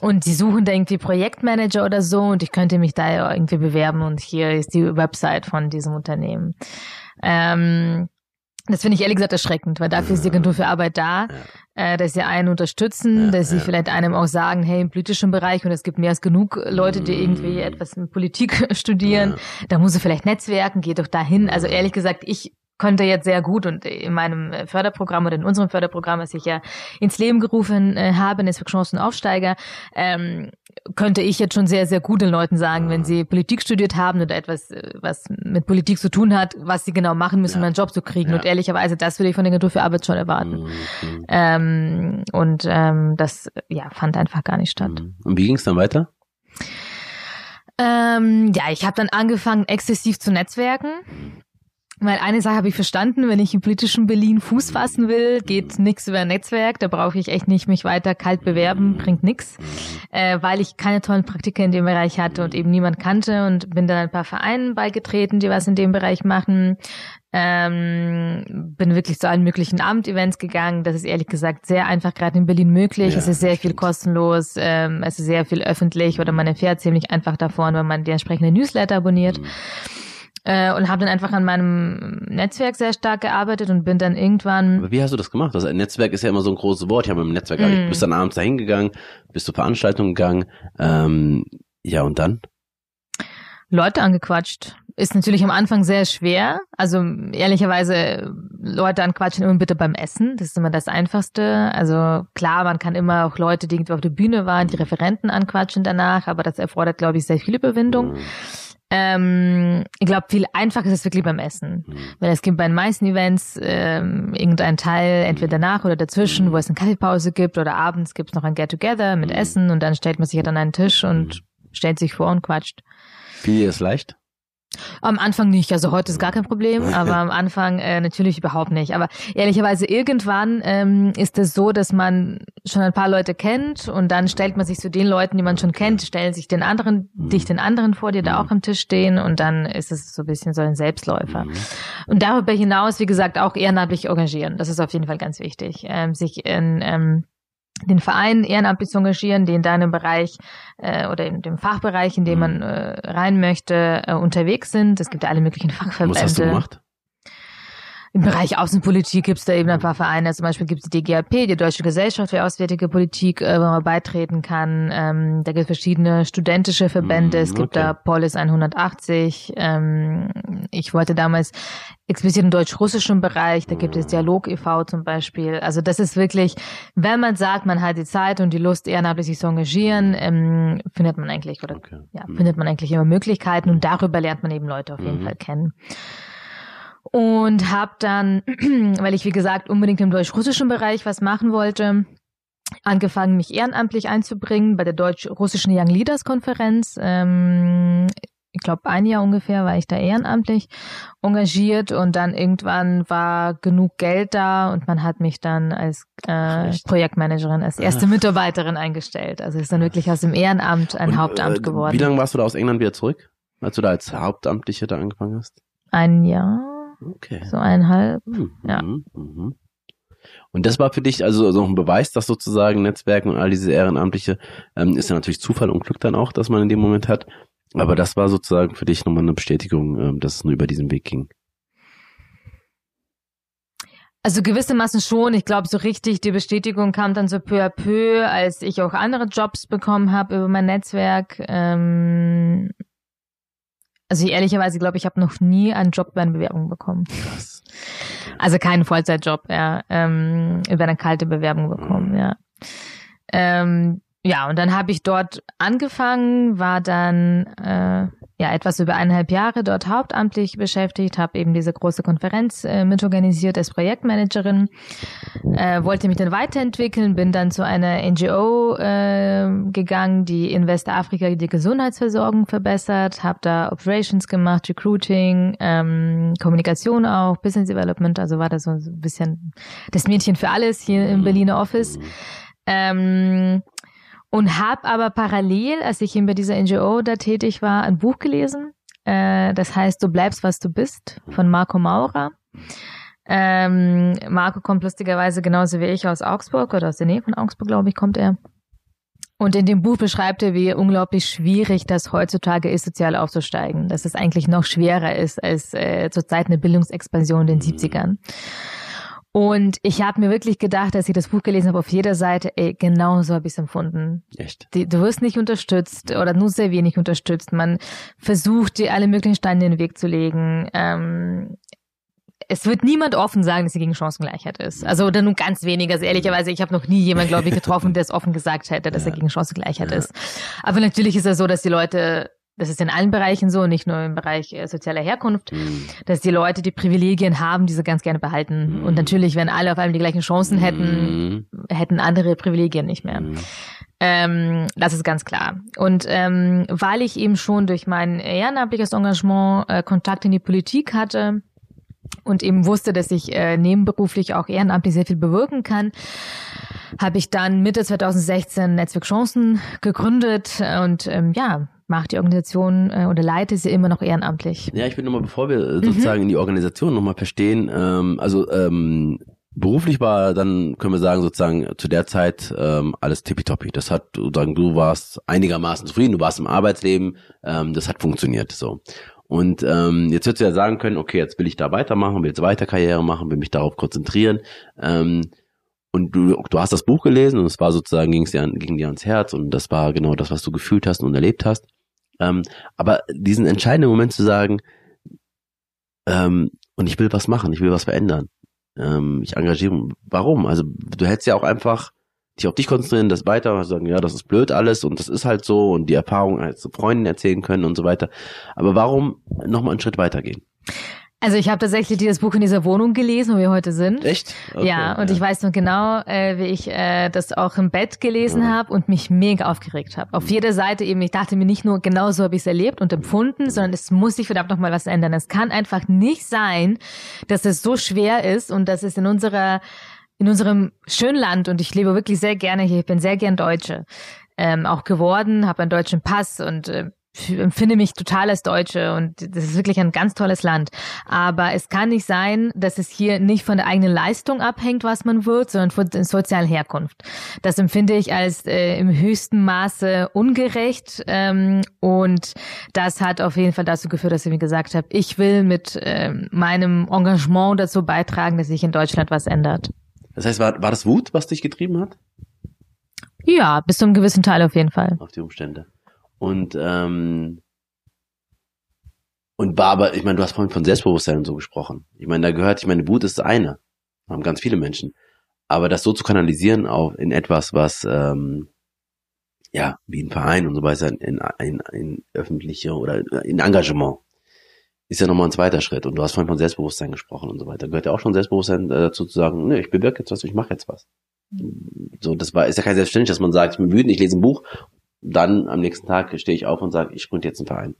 Und sie suchen da irgendwie Projektmanager oder so und ich könnte mich da irgendwie bewerben und hier ist die Website von diesem Unternehmen. Ähm, das finde ich ehrlich gesagt erschreckend, weil dafür ist die Agentur für Arbeit da, ja. äh, dass sie einen unterstützen, ja, dass sie ja. vielleicht einem auch sagen, hey, im politischen Bereich, und es gibt mehr als genug Leute, die irgendwie mm. etwas in Politik *laughs* studieren, da muss sie vielleicht netzwerken, geh doch dahin. Also ehrlich gesagt, ich konnte jetzt sehr gut und in meinem Förderprogramm oder in unserem Förderprogramm, das ich ja ins Leben gerufen äh, habe, Netzwerk Chancen Aufsteiger, ähm, könnte ich jetzt schon sehr, sehr guten Leuten sagen, wenn sie Politik studiert haben oder etwas, äh, was mit Politik zu tun hat, was sie genau machen müssen, ja. um einen Job zu kriegen. Ja. Und ehrlicherweise, das würde ich von der Agentur für Arbeit schon erwarten. Mhm. Ähm, und ähm, das ja, fand einfach gar nicht statt. Mhm. Und wie ging es dann weiter? Ähm, ja, ich habe dann angefangen, exzessiv zu netzwerken. Weil eine Sache habe ich verstanden, wenn ich im politischen Berlin Fuß fassen will, geht nichts über ein Netzwerk, da brauche ich echt nicht mich weiter kalt bewerben, bringt nichts, äh, weil ich keine tollen Praktika in dem Bereich hatte und eben niemand kannte und bin dann ein paar Vereinen beigetreten, die was in dem Bereich machen. Ähm, bin wirklich zu allen möglichen Abendevents gegangen. Das ist ehrlich gesagt sehr einfach gerade in Berlin möglich. Ja, es ist sehr viel kostenlos, ähm, es ist sehr viel öffentlich oder man erfährt ziemlich einfach davon, wenn man die entsprechende Newsletter abonniert. Mhm äh, und habe dann einfach an meinem Netzwerk sehr stark gearbeitet und bin dann irgendwann. Aber wie hast du das gemacht? Also ein Netzwerk ist ja immer so ein großes Wort. Ich habe im Netzwerk, mm. du bist dann abends dahin gegangen, bist zu Veranstaltungen gegangen. Ähm, ja und dann? Leute angequatscht. ist natürlich am Anfang sehr schwer. Also ehrlicherweise Leute anquatschen immer bitte beim Essen. Das ist immer das Einfachste. Also klar, man kann immer auch Leute, die irgendwo auf der Bühne waren, die Referenten anquatschen danach, aber das erfordert, glaube ich, sehr viel Überwindung. Mhm. Ähm, ich glaube, viel einfacher ist es wirklich beim Essen. Mhm. Weil es gibt bei den meisten Events ähm, irgendeinen Teil, entweder danach oder dazwischen, mhm. wo es eine Kaffeepause gibt oder abends gibt es noch ein Get-Together mit mhm. Essen und dann stellt man sich halt an einen Tisch und mhm. stellt sich vor und quatscht. Wie ist leicht? Am Anfang nicht, also heute ist gar kein Problem, aber am Anfang äh, natürlich überhaupt nicht. Aber ehrlicherweise irgendwann ähm, ist es so, dass man schon ein paar Leute kennt und dann stellt man sich zu den Leuten, die man schon kennt, stellen sich den anderen, mhm. dich den anderen vor, die da mhm. auch am Tisch stehen und dann ist es so ein bisschen so ein Selbstläufer. Mhm. Und darüber hinaus, wie gesagt, auch ehrenamtlich engagieren. Das ist auf jeden Fall ganz wichtig, ähm, sich in ähm, den Verein ehrenamtlich zu engagieren, die in deinem Bereich äh, oder in dem Fachbereich, in dem man mhm. äh, rein möchte, äh, unterwegs sind. Es gibt ja alle möglichen Fachverbände. Was hast du gemacht? Im Bereich Außenpolitik gibt es da eben ein paar Vereine. Zum Beispiel gibt es die DGAP, die Deutsche Gesellschaft für Auswärtige Politik, äh, wo man beitreten kann. Ähm, da gibt es verschiedene studentische Verbände. Es gibt okay. da Polis 180. Ähm, ich wollte damals explizit im deutsch-russischen Bereich, da gibt es Dialog e.V. zum Beispiel. Also das ist wirklich, wenn man sagt, man hat die Zeit und die Lust, ehrenamtlich sich zu engagieren, ähm, findet man eigentlich, oder okay. ja, findet man eigentlich immer Möglichkeiten und darüber lernt man eben Leute auf jeden mhm. Fall kennen und habe dann, *clears throat* weil ich wie gesagt unbedingt im deutsch-russischen Bereich was machen wollte, angefangen, mich ehrenamtlich einzubringen bei der deutsch-russischen Young Leaders Konferenz. Ähm, ich glaube, ein Jahr ungefähr war ich da ehrenamtlich engagiert und dann irgendwann war genug Geld da und man hat mich dann als äh, Projektmanagerin, als erste. Mitarbeiterin eingestellt. Also ist dann wirklich aus dem Ehrenamt ein und, Hauptamt äh, geworden. Wie lange warst du da aus England wieder zurück, als du da als Hauptamtliche da angefangen hast? Ein Jahr. Okay. So eineinhalb. Mhm. Ja. Mhm. Und das war für dich also so ein Beweis, dass sozusagen Netzwerken und all diese Ehrenamtliche, ähm, ist ja natürlich Zufall und Glück dann auch, dass man in dem Moment hat. Aber das war sozusagen für dich nochmal eine Bestätigung, ähm, dass es nur über diesen Weg ging. Also gewissermaßen schon. Ich glaube, so richtig die Bestätigung kam dann so peu à peu, als ich auch andere Jobs bekommen habe über mein Netzwerk. Ähm, also ehrlicherweise glaube ich, habe noch nie einen Job bei einer Bewerbung bekommen. Krass. Also keinen Vollzeitjob, ja. Ähm, über eine kalte Bewerbung bekommen, mhm. ja. Ähm, ja, und dann habe ich dort angefangen, war dann äh, ja etwas über eineinhalb Jahre dort hauptamtlich beschäftigt, habe eben diese große Konferenz äh, mitorganisiert als Projektmanagerin, äh, wollte mich dann weiterentwickeln, bin dann zu einer NGO äh, gegangen, die in Westafrika die Gesundheitsversorgung verbessert, habe da Operations gemacht, Recruiting, ähm, Kommunikation auch, Business Development, also war das so ein bisschen das Mädchen für alles hier im Berliner Office. Ähm, und habe aber parallel, als ich eben bei dieser NGO da tätig war, ein Buch gelesen. Äh, das heißt, Du bleibst, was du bist, von Marco Maurer. Ähm, Marco kommt lustigerweise genauso wie ich aus Augsburg oder aus der Nähe von Augsburg, glaube ich, kommt er. Und in dem Buch beschreibt er, wie unglaublich schwierig das heutzutage ist, sozial aufzusteigen. Dass es eigentlich noch schwerer ist als äh, zur Zeit eine Bildungsexpansion in den 70ern. Und ich habe mir wirklich gedacht, als ich das Buch gelesen habe, auf jeder Seite, ey, genau so habe ich es empfunden. Echt? Die, du wirst nicht unterstützt oder nur sehr wenig unterstützt. Man versucht, dir alle möglichen Steine in den Weg zu legen. Ähm, es wird niemand offen sagen, dass sie gegen Chancengleichheit ist. Also oder nur ganz wenige. Also ehrlicherweise, ich habe noch nie jemanden, glaube ich, getroffen, der es offen gesagt hätte, dass ja. er gegen Chancengleichheit ja. ist. Aber natürlich ist es so, dass die Leute das ist in allen Bereichen so, nicht nur im Bereich äh, sozialer Herkunft, mhm. dass die Leute, die Privilegien haben, diese ganz gerne behalten. Mhm. Und natürlich, wenn alle auf einmal die gleichen Chancen hätten, mhm. hätten andere Privilegien nicht mehr. Mhm. Ähm, das ist ganz klar. Und ähm, weil ich eben schon durch mein ehrenamtliches Engagement äh, Kontakt in die Politik hatte, und eben wusste, dass ich äh, nebenberuflich auch ehrenamtlich sehr viel bewirken kann, habe ich dann Mitte 2016 Netzwerk Chancen gegründet und ähm, ja, macht die Organisation äh, oder leitet sie immer noch ehrenamtlich. Ja, ich will nochmal, bevor wir äh, sozusagen mhm. in die Organisation nochmal verstehen, ähm, also ähm, beruflich war dann, können wir sagen, sozusagen zu der Zeit ähm, alles tippitoppi. Das hat, sozusagen, du warst einigermaßen zufrieden, du warst im Arbeitsleben, ähm, das hat funktioniert so. Und ähm, jetzt würdest du ja sagen können, okay, jetzt will ich da weitermachen, will jetzt weiter Karriere machen, will mich darauf konzentrieren. Ähm, und du, du hast das Buch gelesen und es war sozusagen, ging es dir, ging dir ans Herz und das war genau das, was du gefühlt hast und erlebt hast. Ähm, aber diesen entscheidenden Moment zu sagen, ähm, und ich will was machen, ich will was verändern. Ähm, ich engagiere. Warum? Also du hättest ja auch einfach dich auf dich konzentrieren, das weiter sagen, ja, das ist blöd alles und das ist halt so und die Erfahrung als Freunden erzählen können und so weiter. Aber warum nochmal einen Schritt weitergehen? Also ich habe tatsächlich dieses Buch in dieser Wohnung gelesen, wo wir heute sind. Echt? Okay, ja, und ja. ich weiß noch genau, äh, wie ich äh, das auch im Bett gelesen mhm. habe und mich mega aufgeregt habe. Auf jeder Seite eben, ich dachte mir nicht nur, genau so habe ich es erlebt und empfunden, sondern es muss sich verdammt nochmal was ändern. Es kann einfach nicht sein, dass es so schwer ist und dass es in unserer in unserem schönen Land und ich lebe wirklich sehr gerne hier, ich bin sehr gern Deutsche, ähm, auch geworden, habe einen deutschen Pass und äh, empfinde mich total als Deutsche und das ist wirklich ein ganz tolles Land. Aber es kann nicht sein, dass es hier nicht von der eigenen Leistung abhängt, was man wird, sondern von der sozialen Herkunft. Das empfinde ich als äh, im höchsten Maße ungerecht ähm, und das hat auf jeden Fall dazu geführt, dass ich mir gesagt habe, ich will mit äh, meinem Engagement dazu beitragen, dass sich in Deutschland was ändert. Das heißt, war, war das Wut, was dich getrieben hat? Ja, bis zu einem gewissen Teil auf jeden Fall. Auf die Umstände. Und ähm, und war aber, ich meine, du hast vorhin von Selbstbewusstsein und so gesprochen. Ich meine, da gehört, ich meine, Wut ist eine. Haben ganz viele Menschen. Aber das so zu kanalisieren auch in etwas, was ähm, ja, wie ein Verein und so weiter, in, in, in öffentliche oder in Engagement, ist ja nochmal ein zweiter Schritt. Und du hast vorhin von Selbstbewusstsein gesprochen und so weiter. Gehört ja auch schon Selbstbewusstsein äh, dazu zu sagen, ne, ich bewirke jetzt was, ich mache jetzt was. So, das war, ist ja kein Selbstverständlich, dass man sagt, ich bin wütend, ich lese ein Buch dann am nächsten Tag stehe ich auf und sage, ich gründe jetzt einen Verein.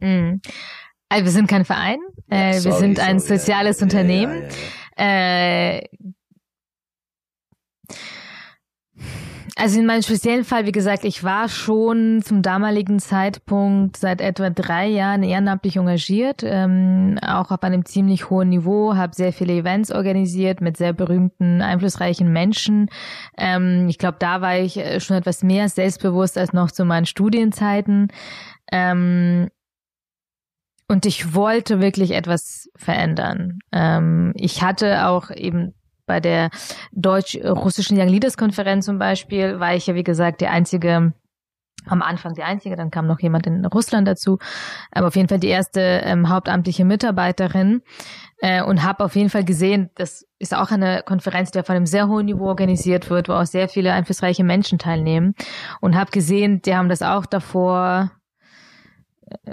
Mhm. Also wir sind kein Verein, äh, sorry, wir sind ein sorry, soziales ja, Unternehmen. Ja, ja, äh, also in meinem speziellen Fall, wie gesagt, ich war schon zum damaligen Zeitpunkt seit etwa drei Jahren ehrenamtlich engagiert, ähm, auch auf einem ziemlich hohen Niveau, habe sehr viele Events organisiert mit sehr berühmten, einflussreichen Menschen. Ähm, ich glaube, da war ich äh, schon etwas mehr selbstbewusst als noch zu meinen Studienzeiten. Ähm, und ich wollte wirklich etwas verändern. Ähm, ich hatte auch eben bei der deutsch-russischen Young Leaders Konferenz zum Beispiel war ich ja, wie gesagt, die einzige am Anfang die einzige, dann kam noch jemand in Russland dazu, aber auf jeden Fall die erste ähm, hauptamtliche Mitarbeiterin äh, und habe auf jeden Fall gesehen, das ist auch eine Konferenz, die auf einem sehr hohen Niveau organisiert wird, wo auch sehr viele einflussreiche Menschen teilnehmen und habe gesehen, die haben das auch davor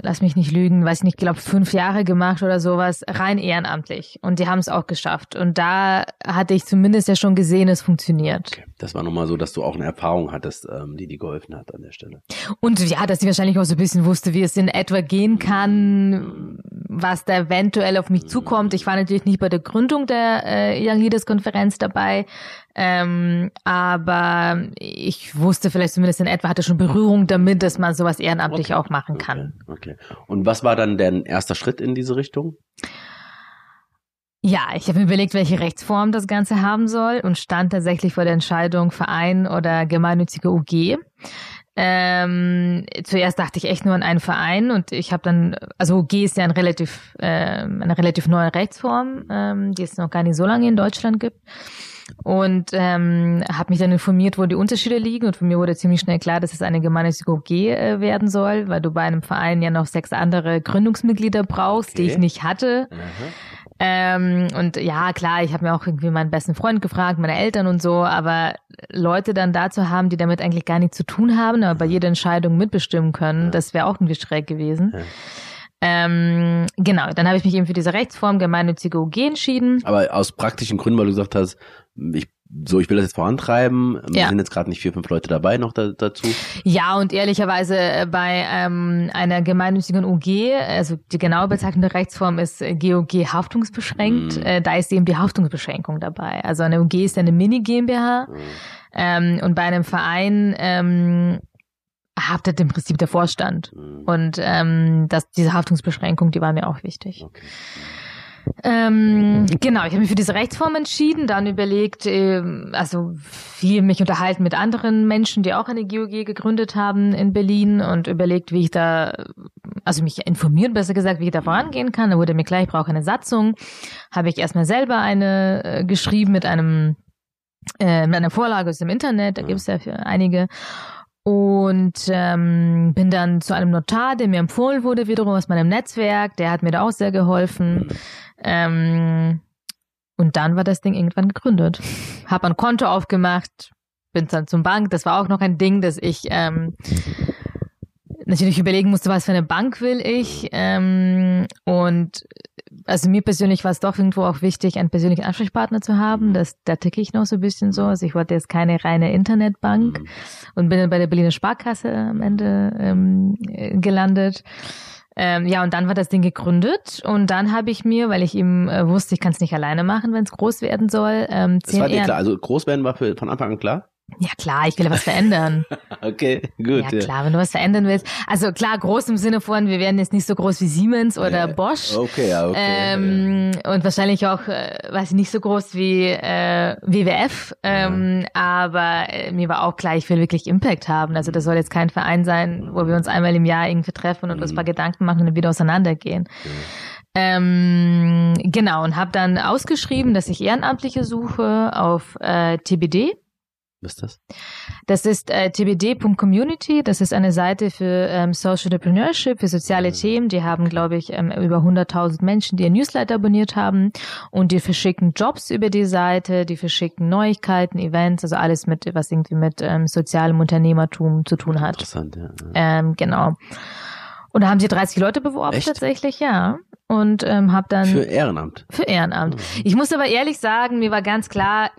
lass mich nicht lügen, weiß nicht, glaube fünf Jahre gemacht oder sowas, rein ehrenamtlich. Und die haben es auch geschafft. Und da hatte ich zumindest ja schon gesehen, es funktioniert. Okay. Das war nochmal so, dass du auch eine Erfahrung hattest, ähm, die dir geholfen hat an der Stelle. Und ja, dass ich wahrscheinlich auch so ein bisschen wusste, wie es in etwa gehen kann, was da eventuell auf mich zukommt. Ich war natürlich nicht bei der Gründung der äh, Young Leaders Konferenz dabei, ähm, aber ich wusste vielleicht zumindest in etwa, hatte schon Berührung damit, dass man sowas ehrenamtlich okay. auch machen kann. Okay. okay. Und was war dann dein erster Schritt in diese Richtung? Ja, ich habe mir überlegt, welche Rechtsform das Ganze haben soll und stand tatsächlich vor der Entscheidung Verein oder gemeinnützige UG. Ähm, zuerst dachte ich echt nur an einen Verein und ich habe dann, also UG ist ja ein relativ, äh, eine relativ neue Rechtsform, ähm, die es noch gar nicht so lange in Deutschland gibt und ähm, habe mich dann informiert, wo die Unterschiede liegen. Und von mir wurde ziemlich schnell klar, dass es eine gemeinnützige OG äh, werden soll, weil du bei einem Verein ja noch sechs andere Gründungsmitglieder brauchst, okay. die ich nicht hatte. Ähm, und ja, klar, ich habe mir auch irgendwie meinen besten Freund gefragt, meine Eltern und so, aber Leute dann dazu haben, die damit eigentlich gar nichts zu tun haben, aber bei jeder Entscheidung mitbestimmen können, ja. das wäre auch irgendwie schräg gewesen. Ja. Ähm, genau, dann habe ich mich eben für diese Rechtsform gemeinnützige UG entschieden. Aber aus praktischen Gründen, weil du gesagt hast, ich so, ich will das jetzt vorantreiben. Ja. Wir sind jetzt gerade nicht vier, fünf Leute dabei noch da, dazu. Ja, und ehrlicherweise äh, bei ähm, einer gemeinnützigen UG, also die genaue Bezeichnung der Rechtsform ist GOG haftungsbeschränkt, mm. äh, da ist eben die Haftungsbeschränkung dabei. Also eine UG ist eine Mini-GmbH mm. ähm, und bei einem Verein ähm, haftet im Prinzip der Vorstand. Mm. Und ähm, das, diese Haftungsbeschränkung, die war mir auch wichtig. Okay. Ähm, genau, ich habe mich für diese Rechtsform entschieden, dann überlegt, äh, also viel mich unterhalten mit anderen Menschen, die auch eine GOG gegründet haben in Berlin und überlegt, wie ich da, also mich informiert, besser gesagt, wie ich da vorangehen kann. Da wurde mir klar, ich brauche eine Satzung. Habe ich erstmal selber eine äh, geschrieben mit einem äh, mit einer Vorlage aus dem Internet, da gibt es ja für einige. und ähm, bin dann zu einem Notar, der mir empfohlen wurde, wiederum aus meinem Netzwerk. Der hat mir da auch sehr geholfen. Ähm, und dann war das Ding irgendwann gegründet. Hab ein Konto aufgemacht, bin dann zum Bank. Das war auch noch ein Ding, dass ich ähm, natürlich überlegen musste, was für eine Bank will ich. Ähm, und also mir persönlich war es doch irgendwo auch wichtig, einen persönlichen Ansprechpartner zu haben. Das, da ticke ich noch so ein bisschen so. Also ich wollte jetzt keine reine Internetbank mhm. und bin dann bei der Berliner Sparkasse am Ende ähm, gelandet. Ähm, ja, und dann war das Ding gegründet und dann habe ich mir, weil ich eben äh, wusste, ich kann es nicht alleine machen, wenn es groß werden soll. Ähm, das war dir klar, also groß werden war für, von Anfang an klar? Ja klar, ich will ja was verändern. *laughs* okay, gut. Ja klar, wenn du was verändern willst. Also klar, groß im Sinne von, wir werden jetzt nicht so groß wie Siemens oder ja, Bosch. Okay, ja, okay. Ähm, ja. Und wahrscheinlich auch, äh, weiß ich, nicht so groß wie äh, WWF. Ähm, ja. Aber äh, mir war auch klar, ich will wirklich Impact haben. Also das soll jetzt kein Verein sein, wo wir uns einmal im Jahr irgendwie treffen und mhm. uns ein paar Gedanken machen und dann wieder auseinandergehen. Ähm, genau, und habe dann ausgeschrieben, dass ich Ehrenamtliche suche auf äh, TBD. Was ist das? Das ist äh, tbd.community. Das ist eine Seite für ähm, Social Entrepreneurship, für soziale mhm. Themen. Die haben, glaube ich, ähm, über 100.000 Menschen, die ihr Newsletter abonniert haben. Und die verschicken Jobs über die Seite, die verschicken Neuigkeiten, Events, also alles mit, was irgendwie mit ähm, sozialem Unternehmertum zu tun hat. Interessant, ja. Ähm, genau. Und da haben sie 30 Leute beworben Echt? tatsächlich, ja. Und ähm, habe dann für Ehrenamt. Für Ehrenamt. Mhm. Ich muss aber ehrlich sagen, mir war ganz klar,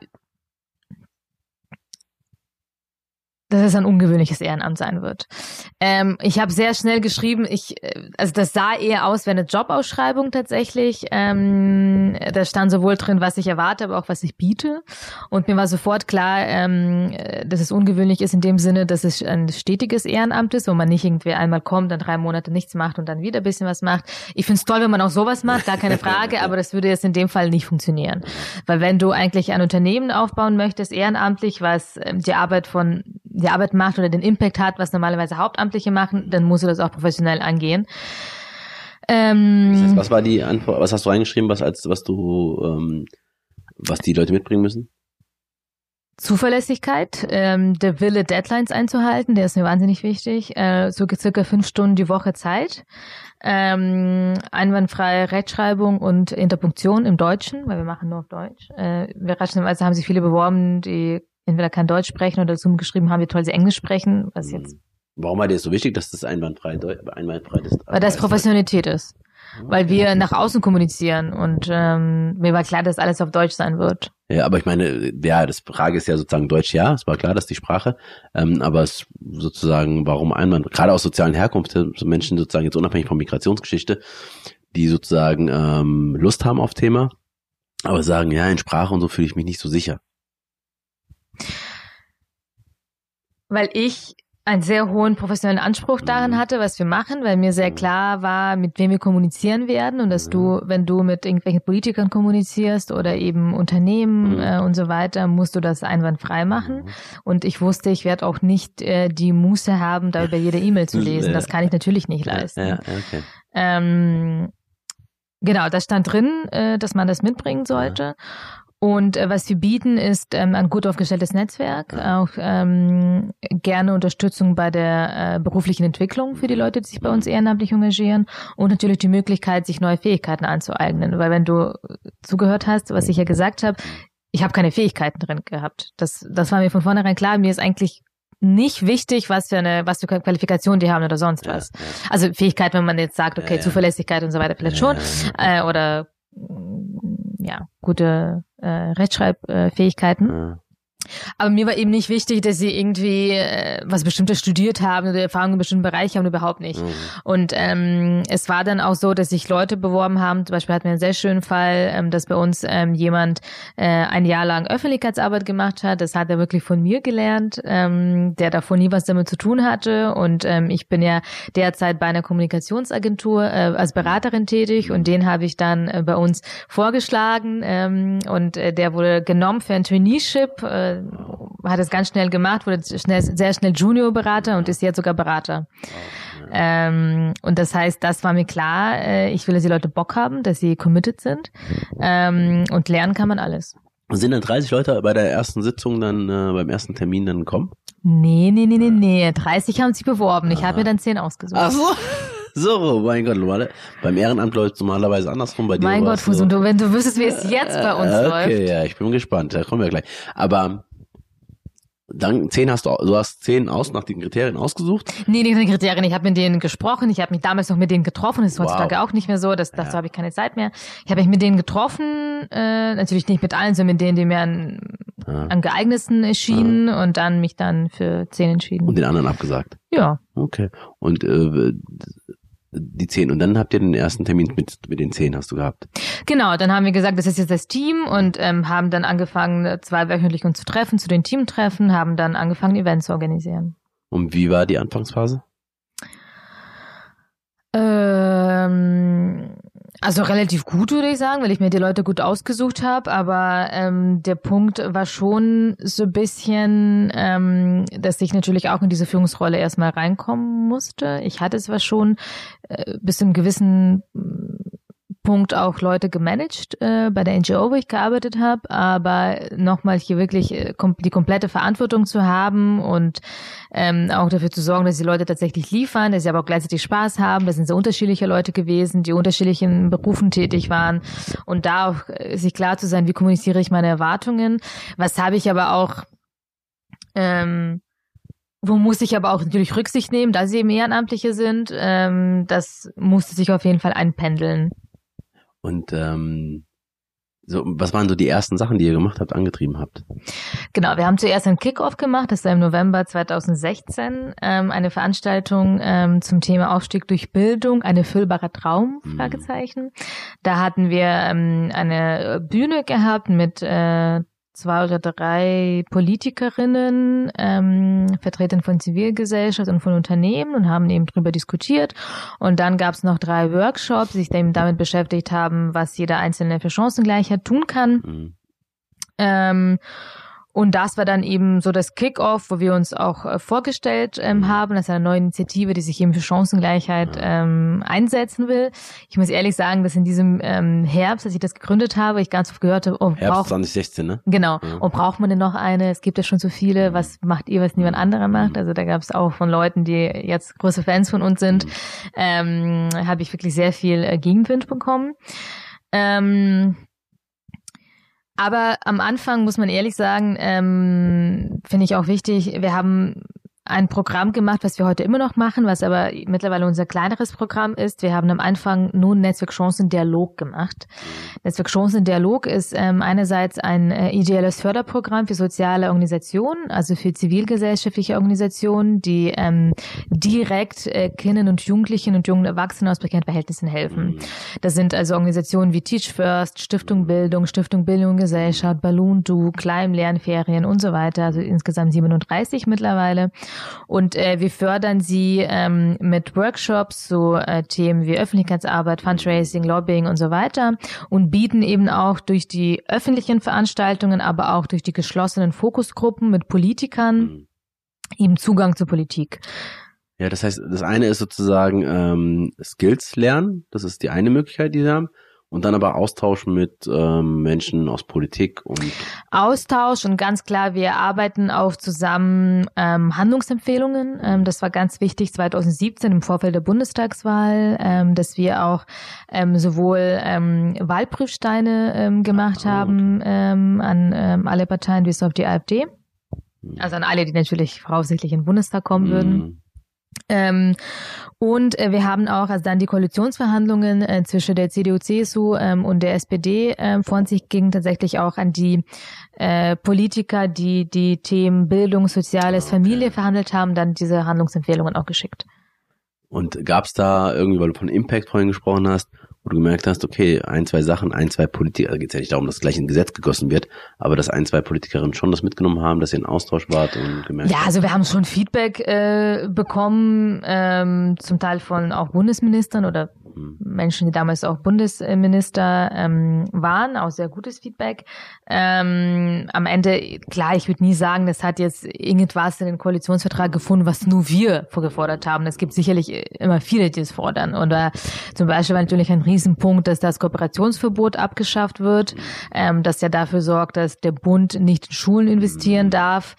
dass es ein ungewöhnliches Ehrenamt sein wird. Ähm, ich habe sehr schnell geschrieben, ich, äh, also das sah eher aus wie eine Jobausschreibung tatsächlich. Ähm, da stand sowohl drin, was ich erwarte, aber auch was ich biete. Und mir war sofort klar, ähm, dass es ungewöhnlich ist in dem Sinne, dass es ein stetiges Ehrenamt ist, wo man nicht irgendwie einmal kommt, dann drei Monate nichts macht und dann wieder ein bisschen was macht. Ich finde es toll, wenn man auch sowas macht, gar keine Frage, *laughs* aber das würde jetzt in dem Fall nicht funktionieren. Weil wenn du eigentlich ein Unternehmen aufbauen möchtest, ehrenamtlich, was ähm, die Arbeit von die Arbeit macht oder den Impact hat, was normalerweise Hauptamtliche machen, dann musst du das auch professionell angehen. Ähm, das heißt, was war die Antwort, was hast du reingeschrieben, was als was du ähm, was die Leute mitbringen müssen? Zuverlässigkeit, ähm, der Wille, Deadlines einzuhalten, der ist mir wahnsinnig wichtig. Äh, so circa fünf Stunden die Woche Zeit. Ähm, einwandfreie Rechtschreibung und Interpunktion im Deutschen, weil wir machen nur auf Deutsch. Äh, wir also haben sich viele beworben, die entweder kein Deutsch sprechen oder dazu geschrieben haben, wie toll sie Englisch sprechen, was jetzt. Hm. Warum war dir so wichtig, dass das einwandfrei, einwandfrei ist? Weil das Professionalität ist. Weil wir nach außen kommunizieren und ähm, mir war klar, dass alles auf Deutsch sein wird. Ja, aber ich meine, ja, das Frage ist ja sozusagen Deutsch, ja, es war klar, dass die Sprache, ähm, aber es sozusagen, warum einwand, gerade aus sozialen Herkunft, so Menschen sozusagen jetzt unabhängig von Migrationsgeschichte, die sozusagen ähm, Lust haben auf Thema, aber sagen, ja, in Sprache und so fühle ich mich nicht so sicher. Weil ich einen sehr hohen professionellen Anspruch daran mhm. hatte, was wir machen, weil mir sehr mhm. klar war, mit wem wir kommunizieren werden und dass du, mhm. wenn du mit irgendwelchen Politikern kommunizierst oder eben Unternehmen äh, und so weiter, musst du das einwandfrei machen. Und ich wusste, ich werde auch nicht äh, die Muße haben, da über jede E-Mail zu *laughs* lesen. Das kann ich natürlich nicht leisten. Ja, okay. ähm, genau, das stand drin, äh, dass man das mitbringen sollte. Und äh, was wir bieten, ist ähm, ein gut aufgestelltes Netzwerk, auch ähm, gerne Unterstützung bei der äh, beruflichen Entwicklung für die Leute, die sich bei uns ehrenamtlich engagieren und natürlich die Möglichkeit, sich neue Fähigkeiten anzueignen. Weil wenn du zugehört hast, was ich ja gesagt habe, ich habe keine Fähigkeiten drin gehabt. Das, das war mir von vornherein klar. Mir ist eigentlich nicht wichtig, was für eine, was für Qualifikation die haben oder sonst was. Also Fähigkeit, wenn man jetzt sagt, okay, Zuverlässigkeit und so weiter, vielleicht schon. Äh, oder ja, gute äh, Rechtschreibfähigkeiten. Ja. Aber mir war eben nicht wichtig, dass sie irgendwie äh, was Bestimmtes studiert haben oder Erfahrungen in bestimmten Bereichen haben, überhaupt nicht. Mhm. Und ähm, es war dann auch so, dass sich Leute beworben haben. Zum Beispiel hatten wir einen sehr schönen Fall, ähm, dass bei uns ähm, jemand äh, ein Jahr lang Öffentlichkeitsarbeit gemacht hat. Das hat er wirklich von mir gelernt, ähm, der davor nie was damit zu tun hatte. Und ähm, ich bin ja derzeit bei einer Kommunikationsagentur äh, als Beraterin tätig und den habe ich dann äh, bei uns vorgeschlagen ähm, und äh, der wurde genommen für ein Traineeship. Äh, hat es ganz schnell gemacht, wurde schnell, sehr schnell Junior-Berater und ist jetzt sogar Berater. Ähm, und das heißt, das war mir klar. Äh, ich will, dass die Leute Bock haben, dass sie committed sind. Ähm, und lernen kann man alles. Sind dann 30 Leute bei der ersten Sitzung dann, äh, beim ersten Termin dann kommen? Nee, nee, nee, nee, nee. 30 haben sich beworben. Ich habe mir dann 10 ausgesucht. Ach so. So, mein Gott, normale, beim Ehrenamt läuft es normalerweise andersrum bei dir. Mein Gott, so. Fuß, und du, wenn du wüsstest, wie es jetzt bei uns okay, läuft. Okay, ja, ich bin gespannt, da kommen wir gleich. Aber dann zehn hast du, du hast zehn aus nach den Kriterien ausgesucht? Nee, nicht nach den Kriterien. Ich habe mit denen gesprochen. Ich habe mich damals noch mit denen getroffen. Das ist heutzutage Wow. auch nicht mehr so. Das, dazu Ja. habe ich keine Zeit mehr. Ich habe mich mit denen getroffen. Äh, natürlich nicht mit allen, sondern mit denen, die mir an, Ja. am geeignetsten erschienen und dann mich dann für zehn entschieden. Und den anderen abgesagt. ja. Okay. Und äh, die zehn. Und dann habt ihr den ersten Termin mit, mit den zehn hast du gehabt. Genau, dann haben wir gesagt, das ist jetzt das Team und ähm, haben dann angefangen, zweiwöchentlich uns zu treffen, zu den Teamtreffen, haben dann angefangen, Events zu organisieren. Und wie war die Anfangsphase? Ähm, also relativ gut, würde ich sagen, weil ich mir die Leute gut ausgesucht habe. Aber ähm, der Punkt war schon so ein bisschen, ähm, dass ich natürlich auch in diese Führungsrolle erstmal reinkommen musste. Ich hatte zwar schon äh, bis zu einem gewissen Punkt auch Leute gemanagt äh, bei der NGO, wo ich gearbeitet habe, aber nochmal hier wirklich äh, kom die komplette Verantwortung zu haben und ähm, auch dafür zu sorgen, dass die Leute tatsächlich liefern, dass sie aber auch gleichzeitig Spaß haben. Das sind so unterschiedliche Leute gewesen, die unterschiedlichen Berufen tätig waren und da auch äh, sich klar zu sein, wie kommuniziere ich meine Erwartungen. Was habe ich aber auch ähm, wo muss ich aber auch natürlich Rücksicht nehmen, da sie eben Ehrenamtliche sind. Ähm, das musste sich auf jeden Fall einpendeln. Und ähm, so, was waren so die ersten Sachen, die ihr gemacht habt, angetrieben habt? Genau, wir haben zuerst einen Kickoff gemacht, das war im November 2016, ähm, eine Veranstaltung ähm, zum Thema Aufstieg durch Bildung, ein erfüllbarer Traum, Mhm. Fragezeichen. Da hatten wir ähm, eine Bühne gehabt mit äh, zwei oder drei Politikerinnen, ähm, Vertretern von Zivilgesellschaft und von Unternehmen und haben eben drüber diskutiert. Und dann gab es noch drei Workshops, die sich eben damit beschäftigt haben, was jeder Einzelne für Chancengleichheit tun kann. Mhm. Ähm, und das war dann eben so das Kick-off, wo wir uns auch äh, vorgestellt ähm, haben. Das ist eine neue Initiative, die sich eben für Chancengleichheit ähm, einsetzen will. Ich muss ehrlich sagen, dass in diesem ähm, Herbst, als ich das gegründet habe, ich ganz oft gehört habe, oh, Herbst braucht, 2016, ne? genau, Ja. und braucht man denn noch eine? Es gibt ja schon so viele. Was macht ihr, was niemand anderer macht? Also da gab es auch von Leuten, die jetzt große Fans von uns sind, ähm, habe ich wirklich sehr viel äh, Gegenwind bekommen. Ähm, aber am Anfang muss man ehrlich sagen, ähm, finde ich auch wichtig, wir haben ein Programm gemacht, was wir heute immer noch machen, was aber mittlerweile unser kleineres Programm ist. Wir haben am Anfang nun Netzwerk Chancen Dialog gemacht. Netzwerk Chancen Dialog ist ähm, einerseits ein äh, ideelles Förderprogramm für soziale Organisationen, also für zivilgesellschaftliche Organisationen, die ähm, direkt äh, Kindern und Jugendlichen und jungen Erwachsenen aus prekären Verhältnissen helfen. Das sind also Organisationen wie Teach First, Stiftung Bildung, Stiftung Bildung und Gesellschaft, Balloon Du, Kleim Lernferien und so weiter, also insgesamt 37 mittlerweile. Und äh, wir fördern sie ähm, mit Workshops, so äh, Themen wie Öffentlichkeitsarbeit, Fundraising, Lobbying und so weiter und bieten eben auch durch die öffentlichen Veranstaltungen, aber auch durch die geschlossenen Fokusgruppen mit Politikern Mhm. eben Zugang zur Politik. Ja, das heißt, das eine ist sozusagen ähm, Skills lernen, das ist die eine Möglichkeit, die sie haben. Und dann aber Austausch mit ähm, Menschen aus Politik und Austausch und ganz klar, wir arbeiten auch zusammen ähm, Handlungsempfehlungen. Ähm, das war ganz wichtig 2017 im Vorfeld der Bundestagswahl, ähm, dass wir auch ähm, sowohl ähm, Wahlprüfsteine ähm, gemacht Ah, haben ähm, an ähm, alle Parteien wie es auf die AfD. Also an alle, die natürlich voraussichtlich in den Bundestag kommen würden. Ähm, und äh, wir haben auch, als dann die Koalitionsverhandlungen äh, zwischen der CDU, CSU ähm, und der SPD ähm, von sich gingen, tatsächlich auch an die äh, Politiker, die die Themen Bildung, Soziales, Okay. Familie verhandelt haben, dann diese Handlungsempfehlungen auch geschickt. Und gab's da irgendwie, weil du von Impact vorhin gesprochen hast, wo du gemerkt hast, okay, ein, zwei Sachen, ein, zwei Politiker, also geht's ja nicht darum, dass gleich ein Gesetz gegossen wird, aber dass ein, zwei Politikerinnen schon das mitgenommen haben, dass ihr in Austausch wart und gemerkt Ja, also wir haben schon Feedback äh, bekommen, ähm, zum Teil von auch Bundesministern oder Menschen, die damals auch Bundesminister ähm, waren, auch sehr gutes Feedback. Ähm, am Ende, klar, ich würde nie sagen, das hat jetzt irgendwas in den Koalitionsvertrag gefunden, was nur wir vorgefordert haben. Es gibt sicherlich immer viele, die es fordern. Oder zum Beispiel war natürlich ein Riesenpunkt, dass das Kooperationsverbot abgeschafft wird, ähm, das ja dafür sorgt, dass der Bund nicht in Schulen investieren darf.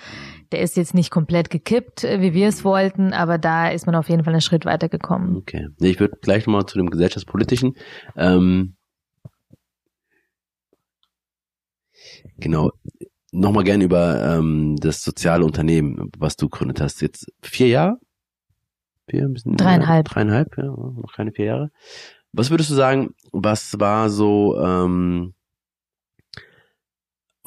Der ist jetzt nicht komplett gekippt, äh, wie wir es wollten, aber da ist man auf jeden Fall einen Schritt weiter gekommen. Okay. Ich würde gleich nochmal zu dem gesellschaftspolitischen. Ähm, genau. Nochmal gerne über ähm, das soziale Unternehmen, was du gegründet hast. Jetzt vier Jahre? Vier, ein bisschen dreieinhalb. Mehr? Dreieinhalb, ja, noch keine vier Jahre. Was würdest du sagen, was war so, ähm,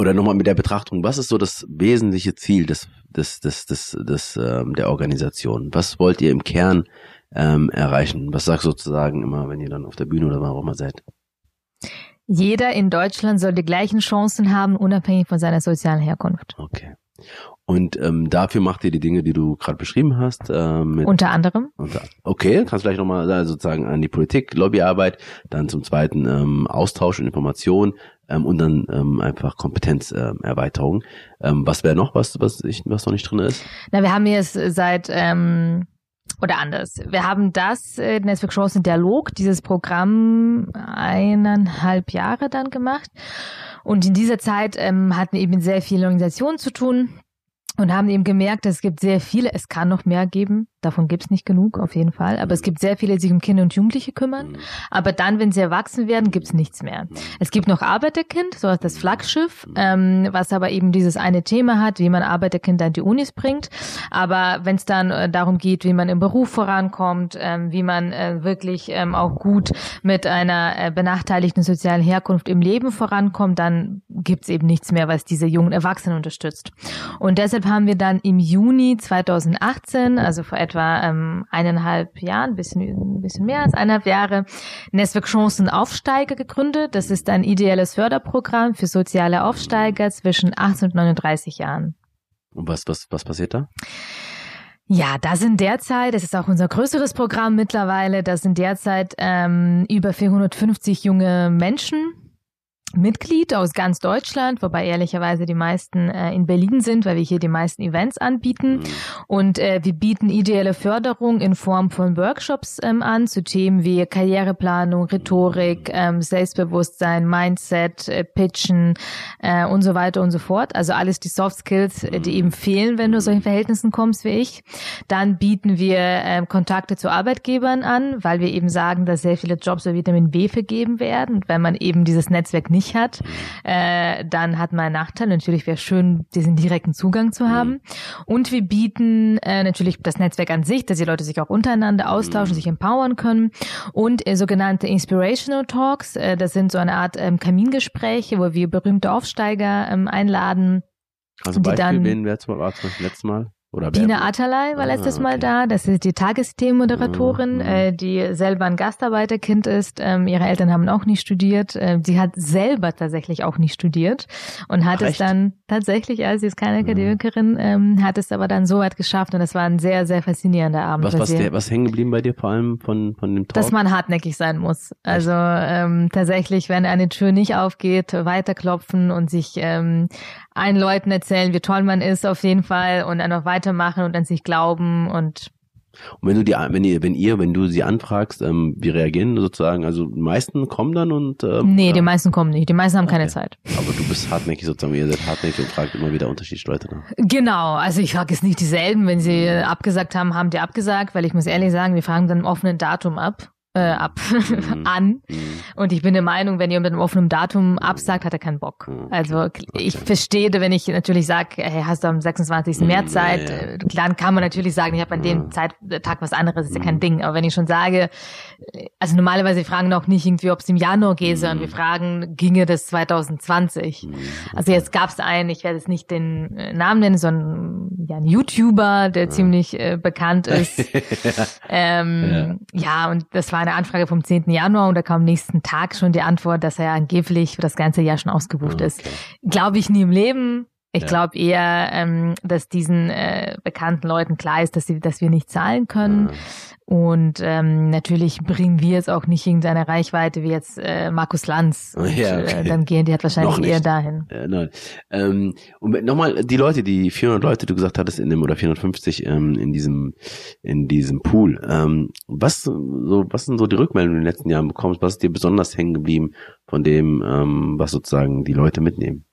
oder nochmal mit der Betrachtung, was ist so das wesentliche Ziel des, des, des, des, des ähm, der Organisation? Was wollt ihr im Kern ähm, erreichen? Was sagst du sozusagen immer, wenn ihr dann auf der Bühne oder warum immer seid? Jeder in Deutschland soll die gleichen Chancen haben, unabhängig von seiner sozialen Herkunft. Okay. Und ähm, dafür macht ihr die Dinge, die du gerade beschrieben hast. Äh, unter anderem. Unter, okay, kannst vielleicht nochmal äh, sozusagen an die Politik, Lobbyarbeit, dann zum zweiten ähm, Austausch und Information ähm, und dann ähm, einfach Kompetenzerweiterung. Ähm, was wäre noch was, was, ich, was noch nicht drin ist? Na, wir haben jetzt seit ähm, oder anders. Wir haben das äh, Netzwerk Chancen Dialog, dieses Programm eineinhalb Jahre dann gemacht. Und in dieser Zeit ähm, hatten eben sehr vielen Organisationen zu tun und haben eben gemerkt, es gibt sehr viele, es kann noch mehr geben, davon gibt es nicht genug, auf jeden Fall, aber es gibt sehr viele, die sich um Kinder und Jugendliche kümmern, mhm. aber dann, wenn sie erwachsen werden, gibt es nichts mehr. Es gibt noch Arbeiterkind, so das Flaggschiff, ähm, was aber eben dieses eine Thema hat, wie man Arbeiterkinder an die Unis bringt, aber wenn es dann äh, darum geht, wie man im Beruf vorankommt, ähm, wie man äh, wirklich ähm, auch gut mit einer äh, benachteiligten sozialen Herkunft im Leben vorankommt, dann gibt es eben nichts mehr, was diese jungen Erwachsenen unterstützt. Und deshalb haben wir dann im Juni 2018, also vor etwa ähm, eineinhalb Jahren, ein bisschen, ein bisschen mehr als eineinhalb Jahre, Netzwerk Chancen Aufsteiger gegründet. Das ist ein ideelles Förderprogramm für soziale Aufsteiger zwischen 18 und 39 Jahren. Und was, was, was passiert da? Ja, da sind derzeit, das ist auch unser größeres Programm mittlerweile, da sind derzeit ähm, über 450 junge Menschen Mitglied aus ganz Deutschland, wobei ehrlicherweise die meisten äh, in Berlin sind, weil wir hier die meisten Events anbieten. Mhm. Und äh, wir bieten ideelle Förderung in Form von Workshops ähm, an zu Themen wie Karriereplanung, Rhetorik, ähm, Selbstbewusstsein, Mindset, äh, Pitchen äh, und so weiter und so fort. Also alles die Soft Skills, äh, die eben fehlen, wenn du aus solchen Verhältnissen kommst wie ich. Dann bieten wir äh, Kontakte zu Arbeitgebern an, weil wir eben sagen, dass sehr viele Jobs über Vitamin B vergeben werden. Und wenn man eben dieses Netzwerk nicht nicht hat, äh, dann hat man einen Nachteil. Natürlich wäre schön, diesen direkten Zugang zu haben. Und wir bieten äh, natürlich das Netzwerk an sich, dass die Leute sich auch untereinander austauschen, sich empowern können. Und äh, sogenannte Inspirational Talks, äh, das sind so eine Art ähm, Kamingespräche, wo wir berühmte Aufsteiger ähm, einladen. Also Beispiel, dann, wen war zum letzten Mal? Oder Dina Atalay war ah, letztes Mal da. Das ist die Tagesthemenmoderatorin, mhm. äh, die selber ein Gastarbeiterkind ist. Ähm, ihre Eltern haben auch nicht studiert. Äh, sie hat selber tatsächlich auch nicht studiert und hat Recht? es dann tatsächlich, als sie ist keine Akademikerin, ähm, hat es aber dann so weit geschafft und das war ein sehr, sehr faszinierender Abend. Was, was, der, was hängen geblieben bei dir vor allem von, von dem Talk? Dass man hartnäckig sein muss. Also ähm, tatsächlich, wenn eine Tür nicht aufgeht, weiterklopfen und sich ähm, allen Leuten erzählen, wie toll man ist auf jeden Fall und einfach weitermachen und an sich glauben und und wenn du die, wenn ihr, wenn ihr, wenn du sie anfragst, ähm, wie reagieren sozusagen? Also die meisten kommen dann und ähm, Nee, ja. die meisten kommen nicht. Die meisten haben okay. keine Zeit. Aber du bist hartnäckig sozusagen, ihr seid hartnäckig und fragt immer wieder unterschiedliche Leute nach. Genau, also ich frage jetzt nicht dieselben. Wenn sie abgesagt haben, haben die abgesagt, weil ich muss ehrlich sagen, wir fragen dann im offenen Datum ab äh, ab mhm. *laughs* an. Mhm. Und ich bin der Meinung, wenn ihr mit einem offenen Datum absagt, hat er keinen Bock. Mhm. Also ich verstehe, wenn ich natürlich sage, hey, hast du am 26. März mhm, Zeit, ja, ja. Dann kann man natürlich sagen, ich habe an dem Zeittag was anderes, ist ja kein Ding. Aber wenn ich schon sage, also normalerweise fragen wir auch nicht irgendwie, ob es im Januar geht, sondern wir fragen, ginge das 2020? Also jetzt gab es einen, ich werde jetzt nicht den äh, Namen nennen, sondern ja, ein YouTuber, der ziemlich äh, bekannt ist. *laughs* ähm, ja, und das war eine Anfrage vom 10. Januar und da kam am nächsten Tag schon die Antwort, dass er angeblich für das ganze Jahr schon ausgebucht okay. ist. Glaube ich nie im Leben. Ich ja. glaube eher, ähm, dass diesen äh, bekannten Leuten klar ist, dass sie, dass wir nicht zahlen können. Ja. Und ähm, natürlich bringen wir jetzt auch nicht irgendeine Reichweite wie jetzt äh, Markus Lanz. *laughs* Und, ja, äh, okay. äh, dann gehen die halt wahrscheinlich eher dahin. Ja, nein. Ähm, und nochmal die Leute, die 400 Leute, du gesagt hattest in dem oder 450 ähm, in diesem in diesem Pool. Ähm, was so was sind so die Rückmeldungen in den letzten Jahren bekommst? Was ist dir besonders hängen geblieben von dem, ähm, was sozusagen die Leute mitnehmen?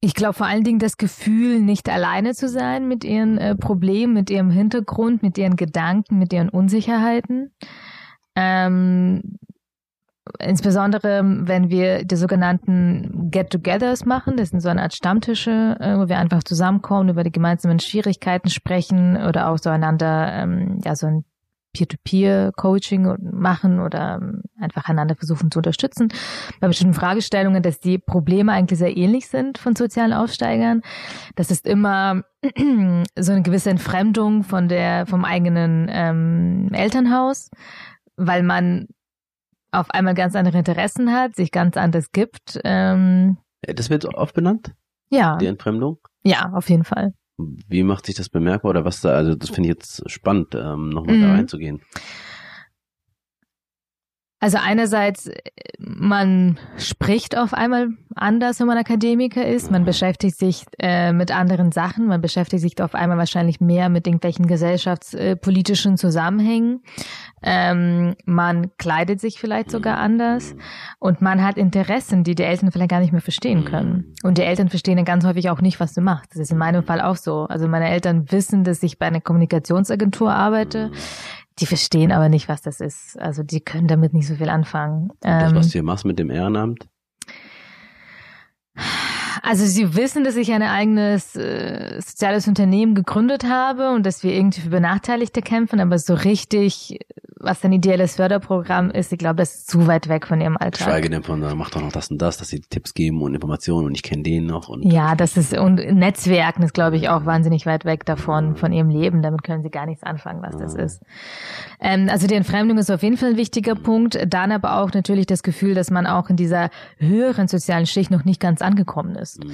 Ich glaube vor allen Dingen das Gefühl, nicht alleine zu sein mit ihren äh, Problemen, mit ihrem Hintergrund, mit ihren Gedanken, mit ihren Unsicherheiten. Ähm, insbesondere, wenn wir die sogenannten Get-togethers machen, das sind so eine Art Stammtische, äh, wo wir einfach zusammenkommen, über die gemeinsamen Schwierigkeiten sprechen oder auch so einander, ähm, ja, so ein Peer-to-Peer-Coaching machen oder ähm, einfach einander versuchen zu unterstützen bei bestimmten Fragestellungen, dass die Probleme eigentlich sehr ähnlich sind von sozialen Aufsteigern. Das ist immer *clears throat* so eine gewisse Entfremdung von der vom eigenen ähm, Elternhaus, weil man auf einmal ganz andere Interessen hat, sich ganz anders gibt. Ähm, das wird oft benannt? Ja. Die Entfremdung? Ja, auf jeden Fall. Wie macht sich das bemerkbar oder was da, also das finde ich jetzt spannend, ähm, nochmal mhm. da reinzugehen. Also einerseits, man spricht auf einmal anders, wenn man Akademiker ist. Man beschäftigt sich äh, mit anderen Sachen. Man beschäftigt sich auf einmal wahrscheinlich mehr mit irgendwelchen gesellschaftspolitischen Zusammenhängen. Ähm, man kleidet sich vielleicht sogar anders. Und man hat Interessen, die die Eltern vielleicht gar nicht mehr verstehen können. Und die Eltern verstehen dann ganz häufig auch nicht, was du machst. Das ist in meinem Fall auch so. Also meine Eltern wissen, dass ich bei einer Kommunikationsagentur arbeite. Die verstehen aber nicht, was das ist. Also die können damit nicht so viel anfangen. Das, was ähm, du hier machst mit dem Ehrenamt? Also sie wissen, dass ich ein eigenes äh, soziales Unternehmen gegründet habe und dass wir irgendwie für Benachteiligte kämpfen, aber so richtig was ein ideelles Förderprogramm ist, ich glaube, das ist zu weit weg von ihrem Alltag. Schweige denn von, mach doch noch das und das, dass sie Tipps geben und Informationen und ich kenne den noch. Und ja, das ist, und Netzwerken ist, glaube ich, auch wahnsinnig weit weg davon, von ihrem Leben. Damit können sie gar nichts anfangen, was das ist. Ähm, also die Entfremdung ist auf jeden Fall ein wichtiger Punkt. Dann aber auch natürlich das Gefühl, dass man auch in dieser höheren sozialen Schicht noch nicht ganz angekommen ist. Mhm.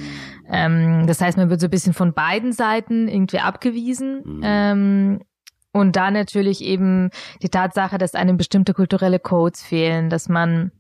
Ähm, das heißt, man wird so ein bisschen von beiden Seiten irgendwie abgewiesen. Mhm. Ähm, und da natürlich eben die Tatsache, dass einem bestimmte kulturelle Codes fehlen, dass man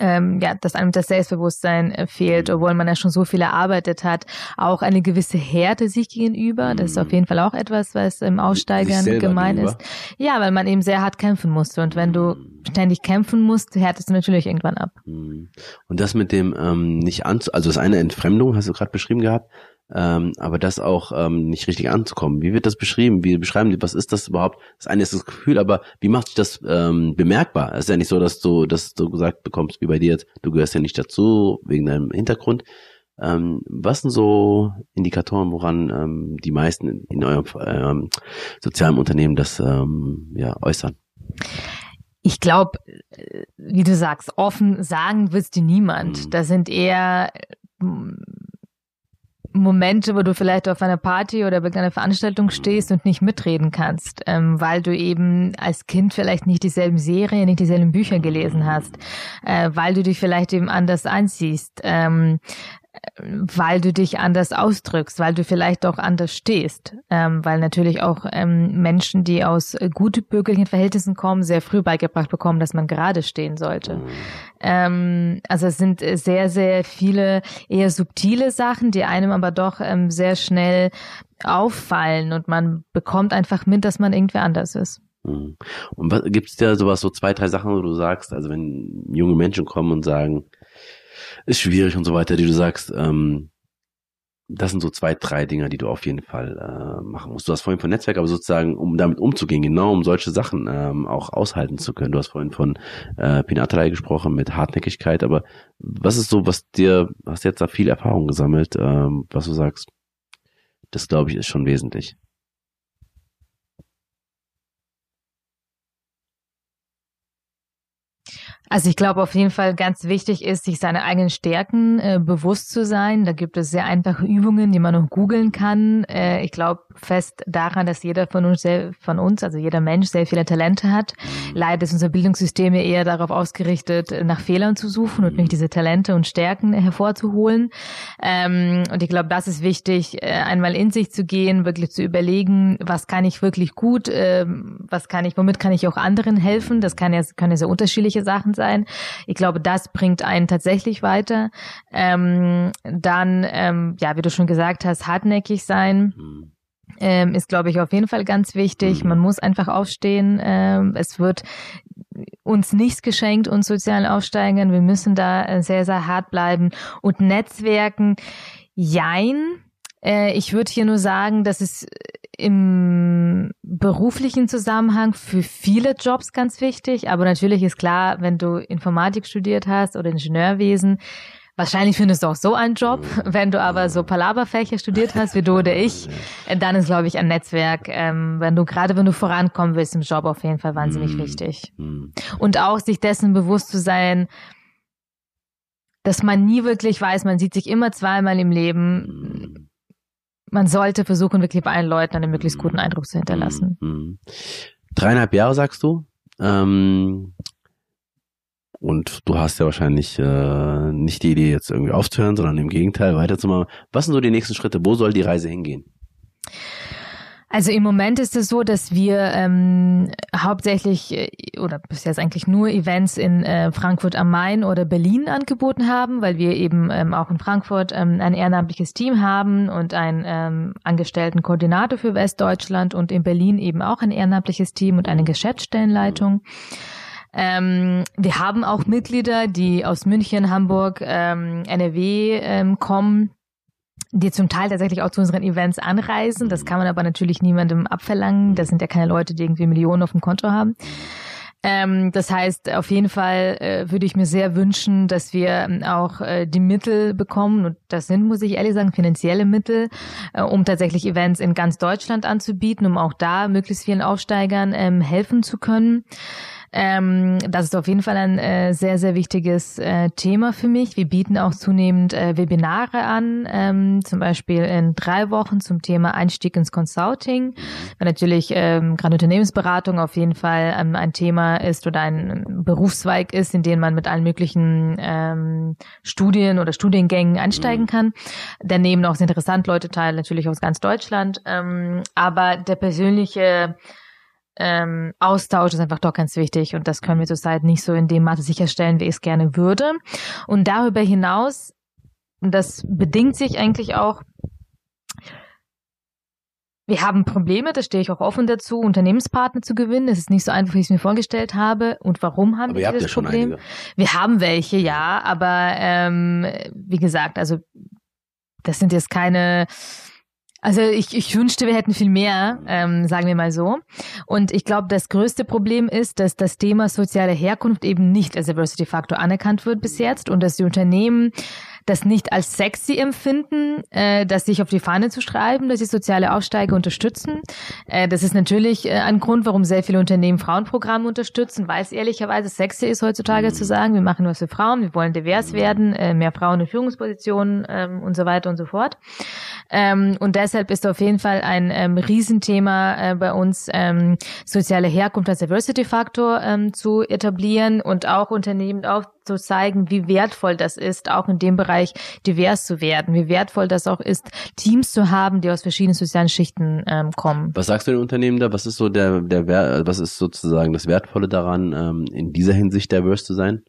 ähm, ja, dass einem das Selbstbewusstsein äh, fehlt, mhm. obwohl man ja schon so viel erarbeitet hat, auch eine gewisse Härte sich gegenüber. Das ist auf mhm. jeden Fall auch etwas, was im Aussteigern gemein gegenüber. ist. Ja, weil man eben sehr hart kämpfen musste. Und wenn du mhm. ständig kämpfen musst, härtest du natürlich irgendwann ab. Und das mit dem ähm, nicht anzu, also das eine Entfremdung, hast du gerade beschrieben gehabt, ähm, aber das auch ähm, nicht richtig anzukommen. Wie wird das beschrieben? Wie beschreiben die, was ist das überhaupt? Das eine ist das Gefühl, aber wie macht sich das ähm, bemerkbar? Es ist ja nicht so, dass du, dass du gesagt bekommst, wie bei dir jetzt, du gehörst ja nicht dazu, wegen deinem Hintergrund. Ähm, was sind so Indikatoren, woran ähm, die meisten in, in eurem ähm, sozialen Unternehmen das ähm, ja, äußern? Ich glaube, äh, wie du sagst, offen sagen willst du niemand. Mhm. Da sind eher Momente, wo du vielleicht auf einer Party oder bei einer Veranstaltung stehst und nicht mitreden kannst, ähm, weil du eben als Kind vielleicht nicht dieselben Serien, nicht dieselben Bücher gelesen hast, äh, weil du dich vielleicht eben anders anziehst, ähm, weil du dich anders ausdrückst, weil du vielleicht auch anders stehst, ähm, weil natürlich auch ähm, Menschen, die aus gut bürgerlichen Verhältnissen kommen, sehr früh beigebracht bekommen, dass man gerade stehen sollte. Mhm. Ähm, also es sind sehr, sehr viele eher subtile Sachen, die einem aber doch ähm, sehr schnell auffallen und man bekommt einfach mit, dass man irgendwie anders ist. Mhm. Und was, gibt's da sowas, so zwei, drei Sachen, wo du sagst, also wenn junge Menschen kommen und sagen, ist schwierig und so weiter, die du sagst, ähm, das sind so zwei, drei Dinger, die du auf jeden Fall äh, machen musst. Du hast vorhin von Netzwerk, aber sozusagen, um damit umzugehen, genau um solche Sachen ähm, auch aushalten zu können. Du hast vorhin von äh, Pinaterei gesprochen mit Hartnäckigkeit, aber was ist so, was dir, hast jetzt da viel Erfahrung gesammelt, ähm, was du sagst, das glaube ich ist schon wesentlich. Also ich glaube auf jeden Fall ganz wichtig ist, sich seine eigenen Stärken äh, bewusst zu sein. Da gibt es sehr einfache Übungen, die man noch googeln kann. Äh, ich glaube fest daran, dass jeder von uns, sehr, von uns, also jeder Mensch sehr viele Talente hat. Leider ist unser Bildungssystem eher darauf ausgerichtet, nach Fehlern zu suchen und nicht diese Talente und Stärken hervorzuholen. Ähm, und ich glaube, das ist wichtig, äh, einmal in sich zu gehen, wirklich zu überlegen, was kann ich wirklich gut, äh, was kann ich, womit kann ich auch anderen helfen. Das kann ja, können ja sehr unterschiedliche Sachen sein sein. Ich glaube, das bringt einen tatsächlich weiter. Ähm, dann, ähm, ja, wie du schon gesagt hast, hartnäckig sein. Mhm. Ähm, ist, glaube ich, auf jeden Fall ganz wichtig. Mhm. Man muss einfach aufstehen. Ähm, es wird uns nichts geschenkt, uns sozialen Aufsteigern. Wir müssen da äh, sehr, sehr hart bleiben und Netzwerken Jein. Äh, ich würde hier nur sagen, dass es im beruflichen Zusammenhang für viele Jobs ganz wichtig. Aber natürlich ist klar, wenn du Informatik studiert hast oder Ingenieurwesen, Wahrscheinlich findest du auch so einen Job. Wenn du aber so Palaberfächer studiert hast, wie du oder ich, *laughs* dann ist, glaube ich, ein Netzwerk, ähm, wenn du, gerade wenn du vorankommen willst im Job, auf jeden Fall wahnsinnig mm. wichtig. Mm. Und auch sich dessen bewusst zu sein, dass man nie wirklich weiß, man sieht sich immer zweimal im Leben. Man sollte versuchen, wirklich bei allen Leuten einen möglichst guten Eindruck zu hinterlassen. Dreieinhalb Jahre sagst du? Ähm, und du hast ja wahrscheinlich äh, nicht die Idee, jetzt irgendwie aufzuhören, sondern im Gegenteil weiterzumachen. Was sind so die nächsten Schritte? Wo soll die Reise hingehen? Also im Moment ist es so, dass wir ähm, hauptsächlich äh, oder bis jetzt eigentlich nur Events in äh, Frankfurt am Main oder Berlin angeboten haben, weil wir eben ähm, auch in Frankfurt ähm, ein ehrenamtliches Team haben und einen ähm, angestellten Koordinator für Westdeutschland und in Berlin eben auch ein ehrenamtliches Team und eine Geschäftsstellenleitung. Ähm, wir haben auch Mitglieder, die aus München, Hamburg, ähm, NRW ähm, kommen die zum Teil tatsächlich auch zu unseren Events anreisen. Das kann man aber natürlich niemandem abverlangen. Das sind ja keine Leute, die irgendwie Millionen auf dem Konto haben. Ähm, das heißt, auf jeden Fall äh, würde ich mir sehr wünschen, dass wir ähm, auch äh, die Mittel bekommen, und das sind, muss ich ehrlich sagen, finanzielle Mittel, äh, um tatsächlich Events in ganz Deutschland anzubieten, um auch da möglichst vielen Aufsteigern ähm, helfen zu können. Ähm, das ist auf jeden Fall ein äh, sehr, sehr wichtiges äh, Thema für mich. Wir bieten auch zunehmend äh, Webinare an, ähm, zum Beispiel in drei Wochen zum Thema Einstieg ins Consulting, weil natürlich ähm, gerade Unternehmensberatung auf jeden Fall ähm, ein Thema ist oder ein Berufszweig ist, in den man mit allen möglichen ähm, Studien oder Studiengängen einsteigen mhm. kann. Daneben auch sehr interessant Leute teil, natürlich aus ganz Deutschland, ähm, aber der persönliche ähm, Austausch ist einfach doch ganz wichtig und das können wir zurzeit nicht so in dem Maße sicherstellen, wie ich es gerne würde. Und darüber hinaus, das bedingt sich eigentlich auch wir haben Probleme, da stehe ich auch offen dazu, Unternehmenspartner zu gewinnen. Es ist nicht so einfach, wie ich es mir vorgestellt habe. Und warum haben aber wir dieses ja Problem? Einige. Wir haben welche, ja, aber ähm, wie gesagt, also das sind jetzt keine also ich, ich wünschte, wir hätten viel mehr, ähm, sagen wir mal so. Und ich glaube, das größte Problem ist, dass das Thema soziale Herkunft eben nicht als Diversity-Faktor anerkannt wird bis jetzt und dass die Unternehmen das nicht als sexy empfinden, äh, das sich auf die Fahne zu schreiben, dass sie soziale Aufsteiger unterstützen. Äh, das ist natürlich äh, ein Grund, warum sehr viele Unternehmen Frauenprogramme unterstützen, weil es ehrlicherweise sexy ist heutzutage mhm. zu sagen, wir machen was für Frauen, wir wollen divers werden, äh, mehr Frauen in Führungspositionen ähm, und so weiter und so fort. Ähm, und deshalb ist auf jeden Fall ein ähm, Riesenthema äh, bei uns, ähm, soziale Herkunft als Diversity-Faktor ähm, zu etablieren und auch Unternehmen aufzuzeigen, wie wertvoll das ist, auch in dem Bereich divers zu werden, wie wertvoll das auch ist, Teams zu haben, die aus verschiedenen sozialen Schichten ähm, kommen. Was sagst du den Unternehmen da? Was ist so der, der, was ist sozusagen das Wertvolle daran, ähm, in dieser Hinsicht divers zu sein?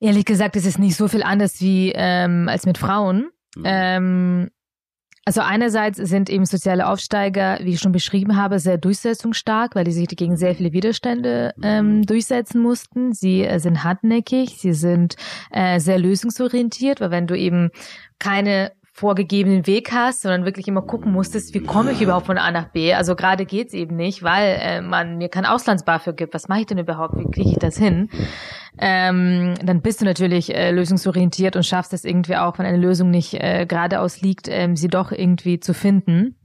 Ehrlich gesagt, es ist nicht so viel anders wie ähm, als mit Frauen. Mhm. Ähm, also einerseits sind eben soziale Aufsteiger, wie ich schon beschrieben habe, sehr durchsetzungsstark, weil die sich gegen sehr viele Widerstände ähm, mhm. durchsetzen mussten. Sie äh, sind hartnäckig, sie sind äh, sehr lösungsorientiert, weil wenn du eben keine vorgegebenen Weg hast, sondern wirklich immer gucken musstest, wie komme ich überhaupt von A nach B. Also gerade geht's eben nicht, weil äh, man mir kein Auslandsbar für gibt. Was mache ich denn überhaupt? Wie kriege ich das hin? Ähm, dann bist du natürlich äh, lösungsorientiert und schaffst es irgendwie auch, wenn eine Lösung nicht äh, geradeaus liegt, ähm, sie doch irgendwie zu finden.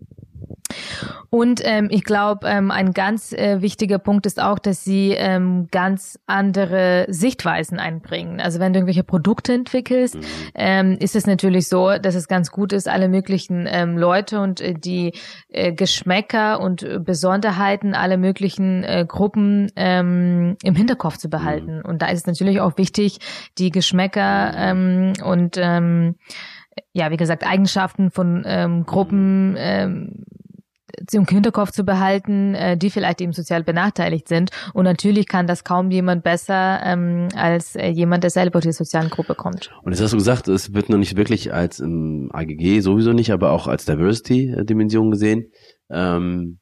Und ähm, ich glaube, ähm, ein ganz äh, wichtiger Punkt ist auch, dass sie ähm, ganz andere Sichtweisen einbringen. Also wenn du irgendwelche Produkte entwickelst, mhm. ähm, ist es natürlich so, dass es ganz gut ist, alle möglichen ähm, Leute und äh, die äh, Geschmäcker und äh, Besonderheiten aller möglichen äh, Gruppen ähm, im Hinterkopf zu behalten. Mhm. Und da ist es natürlich auch wichtig, die Geschmäcker ähm, und ähm, ja, wie gesagt, Eigenschaften von ähm, Gruppen ähm, im Hinterkopf zu behalten, äh, die vielleicht eben sozial benachteiligt sind. Und natürlich kann das kaum jemand besser ähm, als äh, jemand, der selber aus der sozialen Gruppe kommt. Und jetzt hast du gesagt, es wird noch nicht wirklich als im AGG sowieso nicht, aber auch als Diversity-Dimension gesehen. Ähm,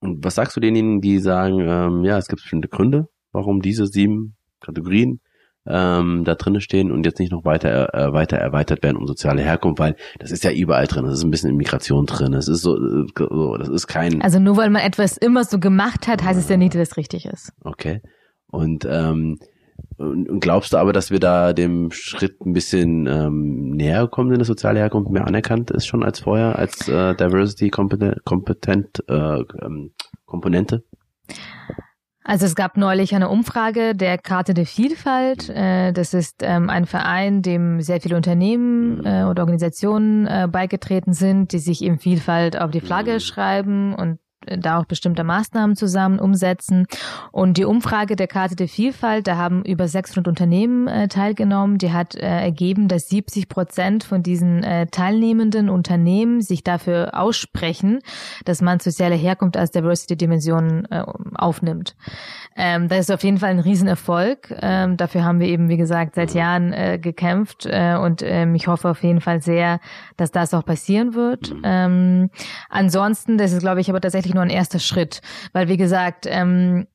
und was sagst du denjenigen, die sagen, ähm, ja, es gibt bestimmte Gründe, warum diese sieben Kategorien ähm, da drinne stehen und jetzt nicht noch weiter äh, weiter erweitert werden um soziale Herkunft, weil das ist ja überall drin. Das ist ein bisschen in Migration drin. Es ist so, so, das ist kein. Also nur weil man etwas immer so gemacht hat, heißt es ja nicht, dass es richtig ist. Okay. Und ähm, und glaubst du aber, dass wir da dem Schritt ein bisschen ähm, näher kommen, wenn das soziale Herkunft mehr anerkannt ist schon als vorher, als äh, Diversity kompetent, kompetent äh, ähm, Komponente? Also es gab neulich eine Umfrage der Karte der Vielfalt. Äh, das ist ähm, ein Verein, dem sehr viele Unternehmen äh, oder Organisationen äh, beigetreten sind, die sich eben Vielfalt auf die Flagge mhm. schreiben und da auch bestimmte Maßnahmen zusammen umsetzen. Und die Umfrage der Karte der Vielfalt, da haben über 600 Unternehmen äh, teilgenommen, die hat äh, ergeben, dass 70 Prozent von diesen äh, teilnehmenden Unternehmen sich dafür aussprechen, dass man soziale Herkunft als Diversity-Dimension äh, aufnimmt. Ähm, das ist auf jeden Fall ein Riesenerfolg. Ähm, dafür haben wir eben, wie gesagt, seit Jahren äh, gekämpft äh, und ähm, ich hoffe auf jeden Fall sehr, dass das auch passieren wird. Ähm, ansonsten, das ist, glaube ich, aber tatsächlich nur ein erster Schritt, weil, wie gesagt, ähm,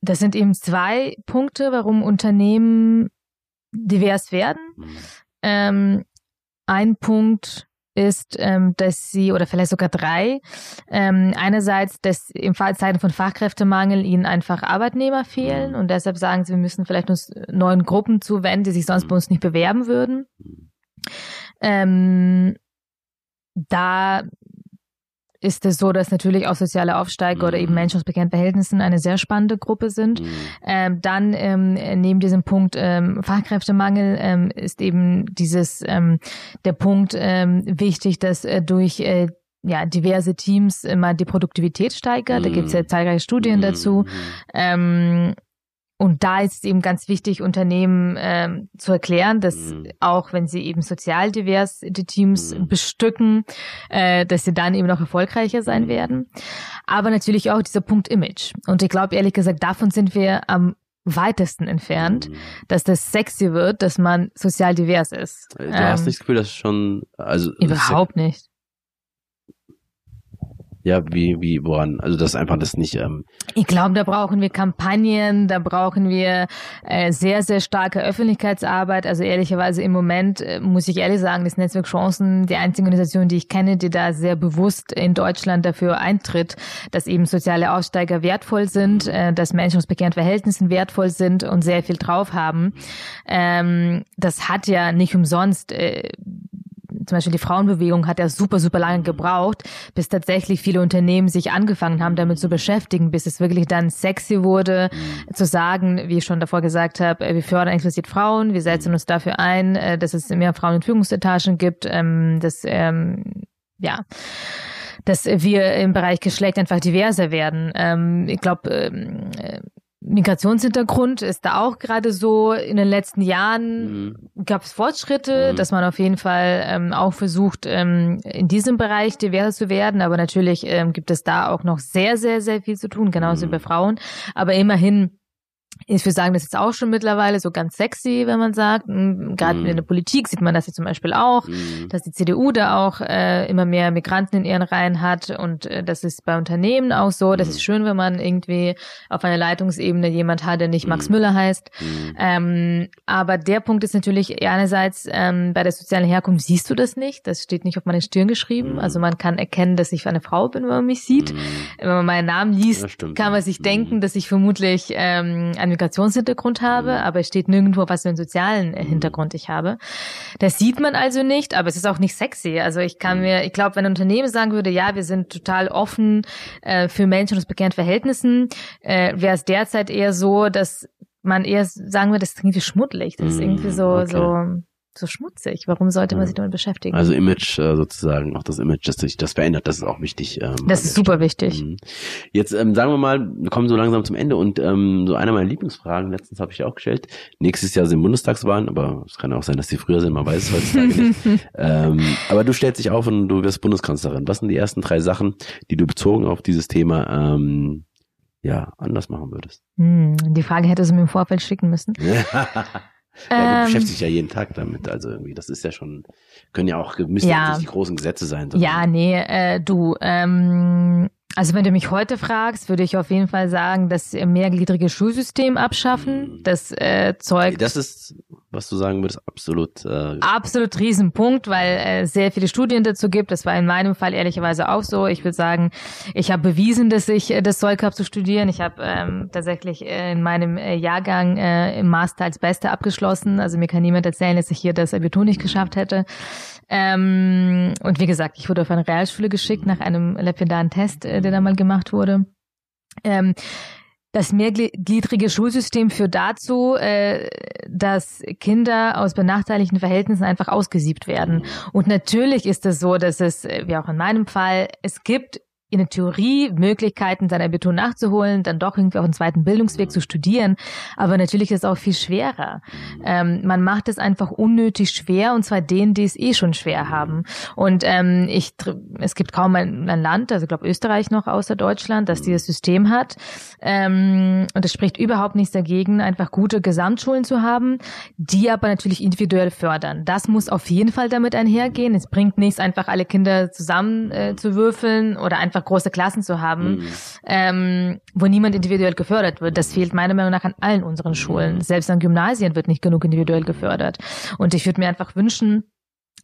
das sind eben zwei Punkte, warum Unternehmen divers werden. Ähm, ein Punkt ist, ähm, dass sie, oder vielleicht sogar drei, ähm, einerseits, dass im Fall Zeiten von Fachkräftemangel ihnen einfach Arbeitnehmer fehlen mhm. und deshalb sagen sie, wir müssen vielleicht uns neuen Gruppen zuwenden, die sich sonst bei uns nicht bewerben würden. Ähm, da ist es so, dass natürlich auch soziale Aufsteiger mhm. oder eben mhm. Menschen aus bekannten Verhältnissen eine sehr spannende Gruppe sind. Mhm. Ähm, dann ähm, neben diesem Punkt ähm, Fachkräftemangel ähm, ist eben dieses ähm, der Punkt ähm, wichtig, dass äh, durch äh, ja, diverse Teams immer die Produktivität steigert. Da gibt es ja mhm. zahlreiche Studien dazu. Ähm, und da ist es eben ganz wichtig, Unternehmen ähm, zu erklären, dass mhm. auch wenn sie eben sozial divers die Teams mhm. bestücken, äh, dass sie dann eben noch erfolgreicher sein mhm. werden. Aber natürlich auch dieser Punkt Image. Und ich glaube ehrlich gesagt, davon sind wir am weitesten entfernt, mhm. dass das sexy wird, dass man sozial divers ist. Du ähm, hast nicht das Gefühl, dass schon, also. Überhaupt nicht. Ja, wie, wie, woran? Also das einfach das nicht. Ähm ich glaube, da brauchen wir Kampagnen, da brauchen wir äh, sehr, sehr starke Öffentlichkeitsarbeit. Also ehrlicherweise im Moment äh, muss ich ehrlich sagen, das Netzwerk Chancen die einzige Organisation, die ich kenne, die da sehr bewusst in Deutschland dafür eintritt, dass eben soziale Aussteiger wertvoll sind, äh, dass Menschen aus bekehrten Verhältnissen wertvoll sind und sehr viel drauf haben. Ähm, das hat ja nicht umsonst äh, zum Beispiel die Frauenbewegung hat ja super, super lange gebraucht, bis tatsächlich viele Unternehmen sich angefangen haben, damit zu beschäftigen, bis es wirklich dann sexy wurde, mhm. zu sagen, wie ich schon davor gesagt habe, äh, wir fördern explizit Frauen, wir setzen uns dafür ein, äh, dass es mehr Frauen in Führungsetagen gibt, ähm, dass, ähm, ja, dass wir im Bereich Geschlecht einfach diverser werden. Ähm, ich glaube, äh, Migrationshintergrund ist da auch gerade so. In den letzten Jahren mhm. gab es Fortschritte, mhm. dass man auf jeden Fall ähm, auch versucht, ähm, in diesem Bereich diverser zu werden. Aber natürlich ähm, gibt es da auch noch sehr, sehr, sehr viel zu tun, genauso mhm. bei Frauen. Aber immerhin ich würde sagen, das ist auch schon mittlerweile so ganz sexy, wenn man sagt. Gerade mm. in der Politik sieht man das ja zum Beispiel auch, mm. dass die CDU da auch äh, immer mehr Migranten in ihren Reihen hat. Und äh, das ist bei Unternehmen auch so. Das mm. ist schön, wenn man irgendwie auf einer Leitungsebene jemand hat, der nicht Max mm. Müller heißt. Mm. Ähm, aber der Punkt ist natürlich einerseits, ähm, bei der sozialen Herkunft siehst du das nicht. Das steht nicht auf meine Stirn geschrieben. Also man kann erkennen, dass ich eine Frau bin, wenn man mich sieht. Wenn man meinen Namen liest, kann man sich denken, dass ich vermutlich ähm, einen Migrationshintergrund habe, mhm. aber es steht nirgendwo, was für einen sozialen äh, mhm. Hintergrund ich habe. Das sieht man also nicht, aber es ist auch nicht sexy. Also ich kann mhm. mir, ich glaube, wenn ein Unternehmen sagen würde, ja, wir sind total offen äh, für Menschen aus bekannten Verhältnissen, äh, wäre es derzeit eher so, dass man eher sagen würde, das ist irgendwie schmuddelig, das ist irgendwie so, okay. so so schmutzig. Warum sollte man sich damit beschäftigen? Also Image äh, sozusagen, auch das Image, dass sich das verändert, das ist auch wichtig. Ähm, das ist super wichtig. Mhm. Jetzt ähm, sagen wir mal, wir kommen so langsam zum Ende und ähm, so einer meiner Lieblingsfragen, letztens habe ich auch gestellt, nächstes Jahr sind Bundestagswahlen, aber es kann auch sein, dass die früher sind, man weiß es heutzutage nicht. *laughs* ähm, aber du stellst dich auf und du wirst Bundeskanzlerin. Was sind die ersten drei Sachen, die du bezogen auf dieses Thema ähm, ja, anders machen würdest? Hm, die Frage hätte sie mir im Vorfeld schicken müssen. *laughs* Ja, du ähm, beschäftigst dich ja jeden Tag damit. Also irgendwie, das ist ja schon, können ja auch, müssen ja, nicht die großen Gesetze sein. Ja, nee, äh, du, ähm, also wenn du mich heute fragst, würde ich auf jeden Fall sagen, das mehrgliedrige Schulsystem abschaffen. Das äh, Zeug. Das ist, was du sagen würdest, absolut. Äh absolut Riesenpunkt, weil äh, sehr viele Studien dazu gibt. Das war in meinem Fall ehrlicherweise auch so. Ich würde sagen, ich habe bewiesen, dass ich äh, das Zeug habe zu studieren. Ich habe ähm, tatsächlich äh, in meinem äh, Jahrgang äh, im Master als Beste abgeschlossen. Also mir kann niemand erzählen, dass ich hier das Abitur nicht geschafft hätte. Ähm, und wie gesagt, ich wurde auf eine Realschule geschickt nach einem lapidaren Test, äh, der da mal gemacht wurde. Ähm, das mehrgliedrige Schulsystem führt dazu, äh, dass Kinder aus benachteiligten Verhältnissen einfach ausgesiebt werden. Und natürlich ist es so, dass es, äh, wie auch in meinem Fall, es gibt in der Theorie Möglichkeiten, sein Abitur nachzuholen, dann doch irgendwie auch einen zweiten Bildungsweg zu studieren. Aber natürlich ist es auch viel schwerer. Ähm, man macht es einfach unnötig schwer und zwar denen, die es eh schon schwer haben. Und ähm, ich, es gibt kaum ein, ein Land, also ich glaube Österreich noch außer Deutschland, das dieses System hat. Ähm, und es spricht überhaupt nichts dagegen, einfach gute Gesamtschulen zu haben, die aber natürlich individuell fördern. Das muss auf jeden Fall damit einhergehen. Es bringt nichts, einfach alle Kinder zusammen äh, zu würfeln oder einfach einfach große Klassen zu haben, mhm. ähm, wo niemand individuell gefördert wird. Das fehlt meiner Meinung nach an allen unseren Schulen. Selbst an Gymnasien wird nicht genug individuell gefördert. Und ich würde mir einfach wünschen,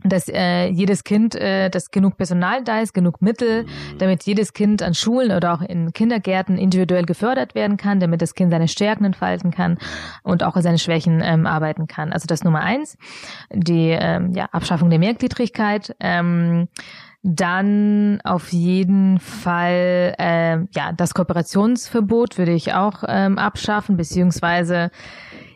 dass äh, jedes Kind, äh, dass genug Personal da ist, genug Mittel, damit jedes Kind an Schulen oder auch in Kindergärten individuell gefördert werden kann, damit das Kind seine Stärken entfalten kann und auch seine Schwächen ähm, arbeiten kann. Also das Nummer eins, die ähm, ja, Abschaffung der Mehrgliedrigkeit. Ähm, dann auf jeden Fall äh, ja das Kooperationsverbot würde ich auch ähm, abschaffen, beziehungsweise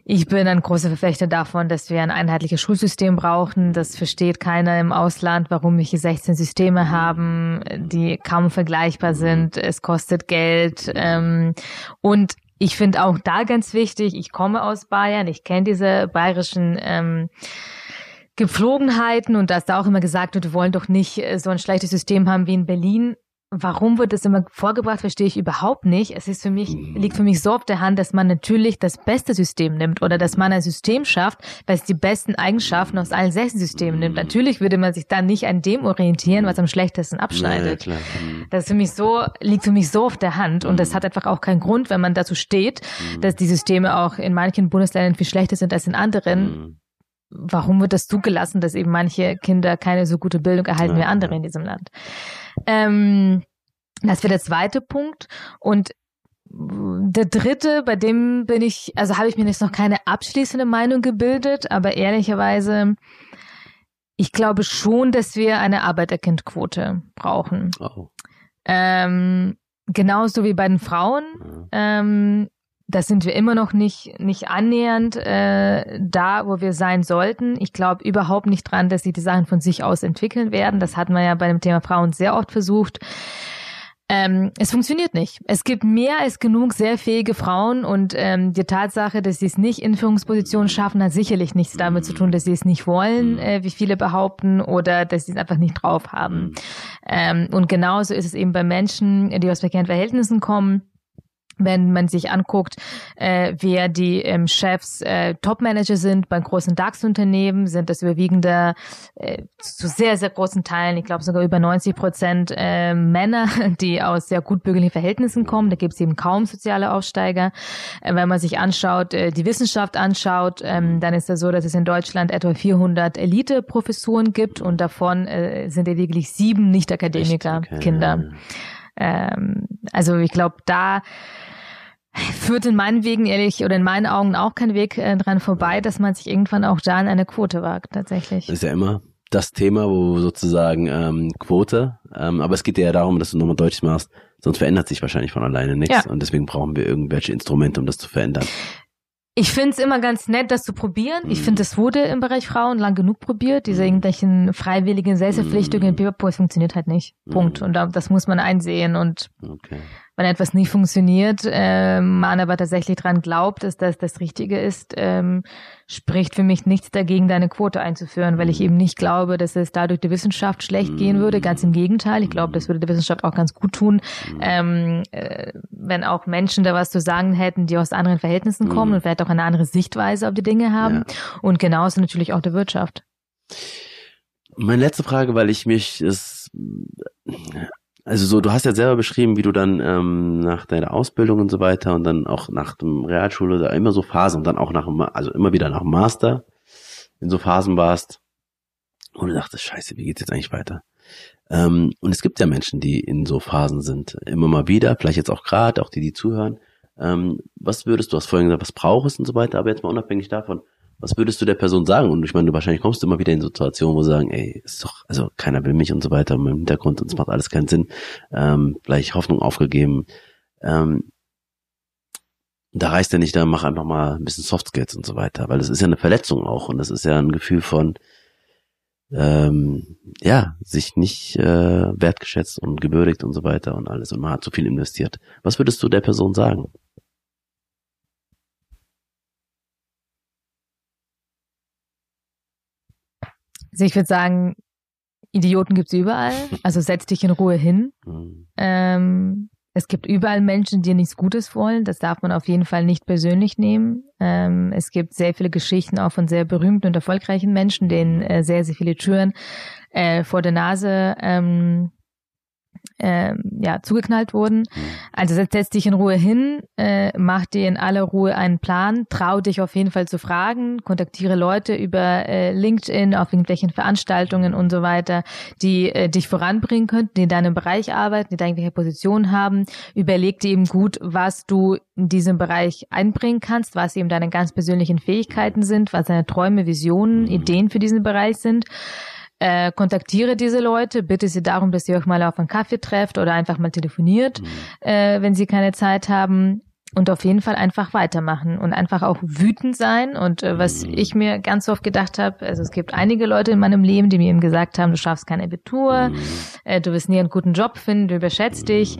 ich bin ein großer Verfechter davon, dass wir ein einheitliches Schulsystem brauchen. Das versteht keiner im Ausland, warum wir hier 16 Systeme haben, die kaum vergleichbar sind. Es kostet Geld. Ähm, und ich finde auch da ganz wichtig, ich komme aus Bayern, ich kenne diese bayerischen ähm, Gepflogenheiten und dass da auch immer gesagt wird, wir wollen doch nicht äh, so ein schlechtes System haben wie in Berlin. Warum wird das immer vorgebracht, verstehe ich überhaupt nicht. Es ist für mich, liegt für mich so auf der Hand, dass man natürlich das beste System nimmt oder dass man ein System schafft, das die besten Eigenschaften aus allen sechs Systemen nimmt. Natürlich würde man sich dann nicht an dem orientieren, was am schlechtesten abschneidet. Ja, mhm. das ist für mich so, liegt für mich so auf der Hand und das mhm. hat einfach auch keinen Grund, wenn man dazu steht, mhm. dass die Systeme auch in manchen Bundesländern viel schlechter sind als in anderen warum wird das zugelassen, dass eben manche Kinder keine so gute Bildung erhalten ja. wie andere in diesem Land? Ähm, das wäre der zweite Punkt. Und der dritte, bei dem bin ich, also habe ich mir jetzt noch keine abschließende Meinung gebildet, aber ehrlicherweise, ich glaube schon, dass wir eine Arbeiterkindquote brauchen. Oh. Ähm, genauso wie bei den Frauen. Ähm, das sind wir immer noch nicht, nicht annähernd äh, da, wo wir sein sollten. Ich glaube überhaupt nicht dran, dass sich die Sachen von sich aus entwickeln werden. Das hat man ja bei dem Thema Frauen sehr oft versucht. Ähm, es funktioniert nicht. Es gibt mehr als genug sehr fähige Frauen und ähm, die Tatsache, dass sie es nicht in Führungspositionen schaffen, hat sicherlich nichts damit zu tun, dass sie es nicht wollen, äh, wie viele behaupten, oder dass sie es einfach nicht drauf haben. Ähm, und genauso ist es eben bei Menschen, die aus verkehrten Verhältnissen kommen wenn man sich anguckt, äh, wer die ähm, Chefs äh, Topmanager sind bei großen DAX-Unternehmen, sind das überwiegende äh, zu sehr, sehr großen Teilen, ich glaube sogar über 90 Prozent äh, Männer, *laughs* die aus sehr gut bürgerlichen Verhältnissen kommen. Da gibt es eben kaum soziale Aufsteiger. Äh, wenn man sich anschaut, äh, die Wissenschaft anschaut, ähm, dann ist es das so, dass es in Deutschland etwa 400 Elite-Professuren gibt und davon äh, sind lediglich sieben Nicht-Akademiker-Kinder. Ähm, also ich glaube, da führt in meinen Wegen ehrlich oder in meinen Augen auch kein Weg äh, dran vorbei, dass man sich irgendwann auch da in eine Quote wagt, tatsächlich. Das ist ja immer das Thema, wo sozusagen ähm, Quote, ähm, aber es geht ja darum, dass du nochmal deutlich machst, sonst verändert sich wahrscheinlich von alleine nichts ja. und deswegen brauchen wir irgendwelche Instrumente, um das zu verändern. Ich finde es immer ganz nett, das zu probieren. Ich finde, es wurde im Bereich Frauen lang genug probiert. Diese mhm. irgendwelchen freiwilligen Selbstverpflichtungen, mhm. funktioniert halt nicht. Punkt. Mhm. Und das muss man einsehen. Und okay wenn etwas nicht funktioniert, äh, man aber tatsächlich dran glaubt, dass das das Richtige ist, ähm, spricht für mich nichts dagegen, deine Quote einzuführen, weil ich eben nicht glaube, dass es dadurch der Wissenschaft schlecht gehen würde. Ganz im Gegenteil, ich glaube, das würde der Wissenschaft auch ganz gut tun, ähm, äh, wenn auch Menschen da was zu sagen hätten, die aus anderen Verhältnissen kommen und vielleicht auch eine andere Sichtweise auf die Dinge haben. Ja. Und genauso natürlich auch der Wirtschaft. Meine letzte Frage, weil ich mich es also so, du hast ja selber beschrieben, wie du dann ähm, nach deiner Ausbildung und so weiter und dann auch nach dem Realschule da immer so Phasen und dann auch nach also immer wieder nach dem Master in so Phasen warst und du dachtest, scheiße, wie geht's jetzt eigentlich weiter? Ähm, und es gibt ja Menschen, die in so Phasen sind, immer mal wieder, vielleicht jetzt auch gerade, auch die, die zuhören. Ähm, was würdest du, hast vorhin gesagt, was brauchst und so weiter, aber jetzt mal unabhängig davon, was würdest du der Person sagen? Und ich meine, du wahrscheinlich kommst du immer wieder in Situationen, wo sie sagen, ey, ist doch, also keiner will mich und so weiter im Hintergrund und es macht alles keinen Sinn. Ähm, vielleicht Hoffnung aufgegeben. Ähm, da reißt er nicht, da mach einfach mal ein bisschen Soft Skills und so weiter, weil das ist ja eine Verletzung auch und das ist ja ein Gefühl von, ähm, ja, sich nicht äh, wertgeschätzt und gewürdigt und so weiter und alles und man hat zu viel investiert. Was würdest du der Person sagen? Also ich würde sagen, Idioten gibt's überall. Also setz dich in Ruhe hin. Mhm. Ähm, es gibt überall Menschen, die nichts Gutes wollen. Das darf man auf jeden Fall nicht persönlich nehmen. Ähm, es gibt sehr viele Geschichten auch von sehr berühmten und erfolgreichen Menschen, denen äh, sehr, sehr viele Türen äh, vor der Nase ähm, äh, ja, zugeknallt wurden. Mhm. Also setz dich in Ruhe hin, äh, mach dir in aller Ruhe einen Plan, trau dich auf jeden Fall zu fragen, kontaktiere Leute über äh, LinkedIn, auf irgendwelchen Veranstaltungen und so weiter, die äh, dich voranbringen könnten, die in deinem Bereich arbeiten, die da irgendwelche Positionen haben. Überleg dir eben gut, was du in diesem Bereich einbringen kannst, was eben deine ganz persönlichen Fähigkeiten sind, was deine Träume, Visionen, mhm. Ideen für diesen Bereich sind äh, kontaktiere diese Leute, bitte sie darum, dass ihr euch mal auf einen Kaffee trefft oder einfach mal telefoniert, mhm. äh, wenn sie keine Zeit haben und auf jeden Fall einfach weitermachen und einfach auch wütend sein. Und äh, was mhm. ich mir ganz oft gedacht habe, also es gibt einige Leute in meinem Leben, die mir eben gesagt haben, du schaffst kein Abitur, mhm. äh, du wirst nie einen guten Job finden, du überschätzt dich.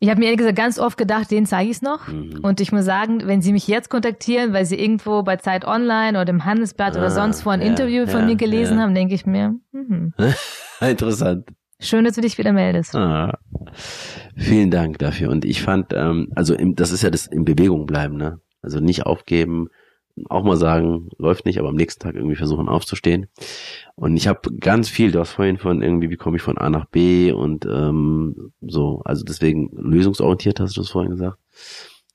Ich habe mir ehrlich gesagt ganz oft gedacht, den zeige ich es noch. Mhm. Und ich muss sagen, wenn Sie mich jetzt kontaktieren, weil Sie irgendwo bei Zeit Online oder im Handelsblatt ah, oder sonst wo ein ja, Interview von ja, mir gelesen ja. haben, denke ich mir, mhm. *laughs* interessant. Schön, dass du dich wieder meldest. Ah, vielen Dank dafür. Und ich fand, ähm, also im, das ist ja das in Bewegung bleiben, ne? Also nicht aufgeben, auch mal sagen, läuft nicht, aber am nächsten Tag irgendwie versuchen aufzustehen. Und ich habe ganz viel, du hast vorhin von irgendwie, wie komme ich von A nach B und ähm, so, also deswegen lösungsorientiert hast du es vorhin gesagt.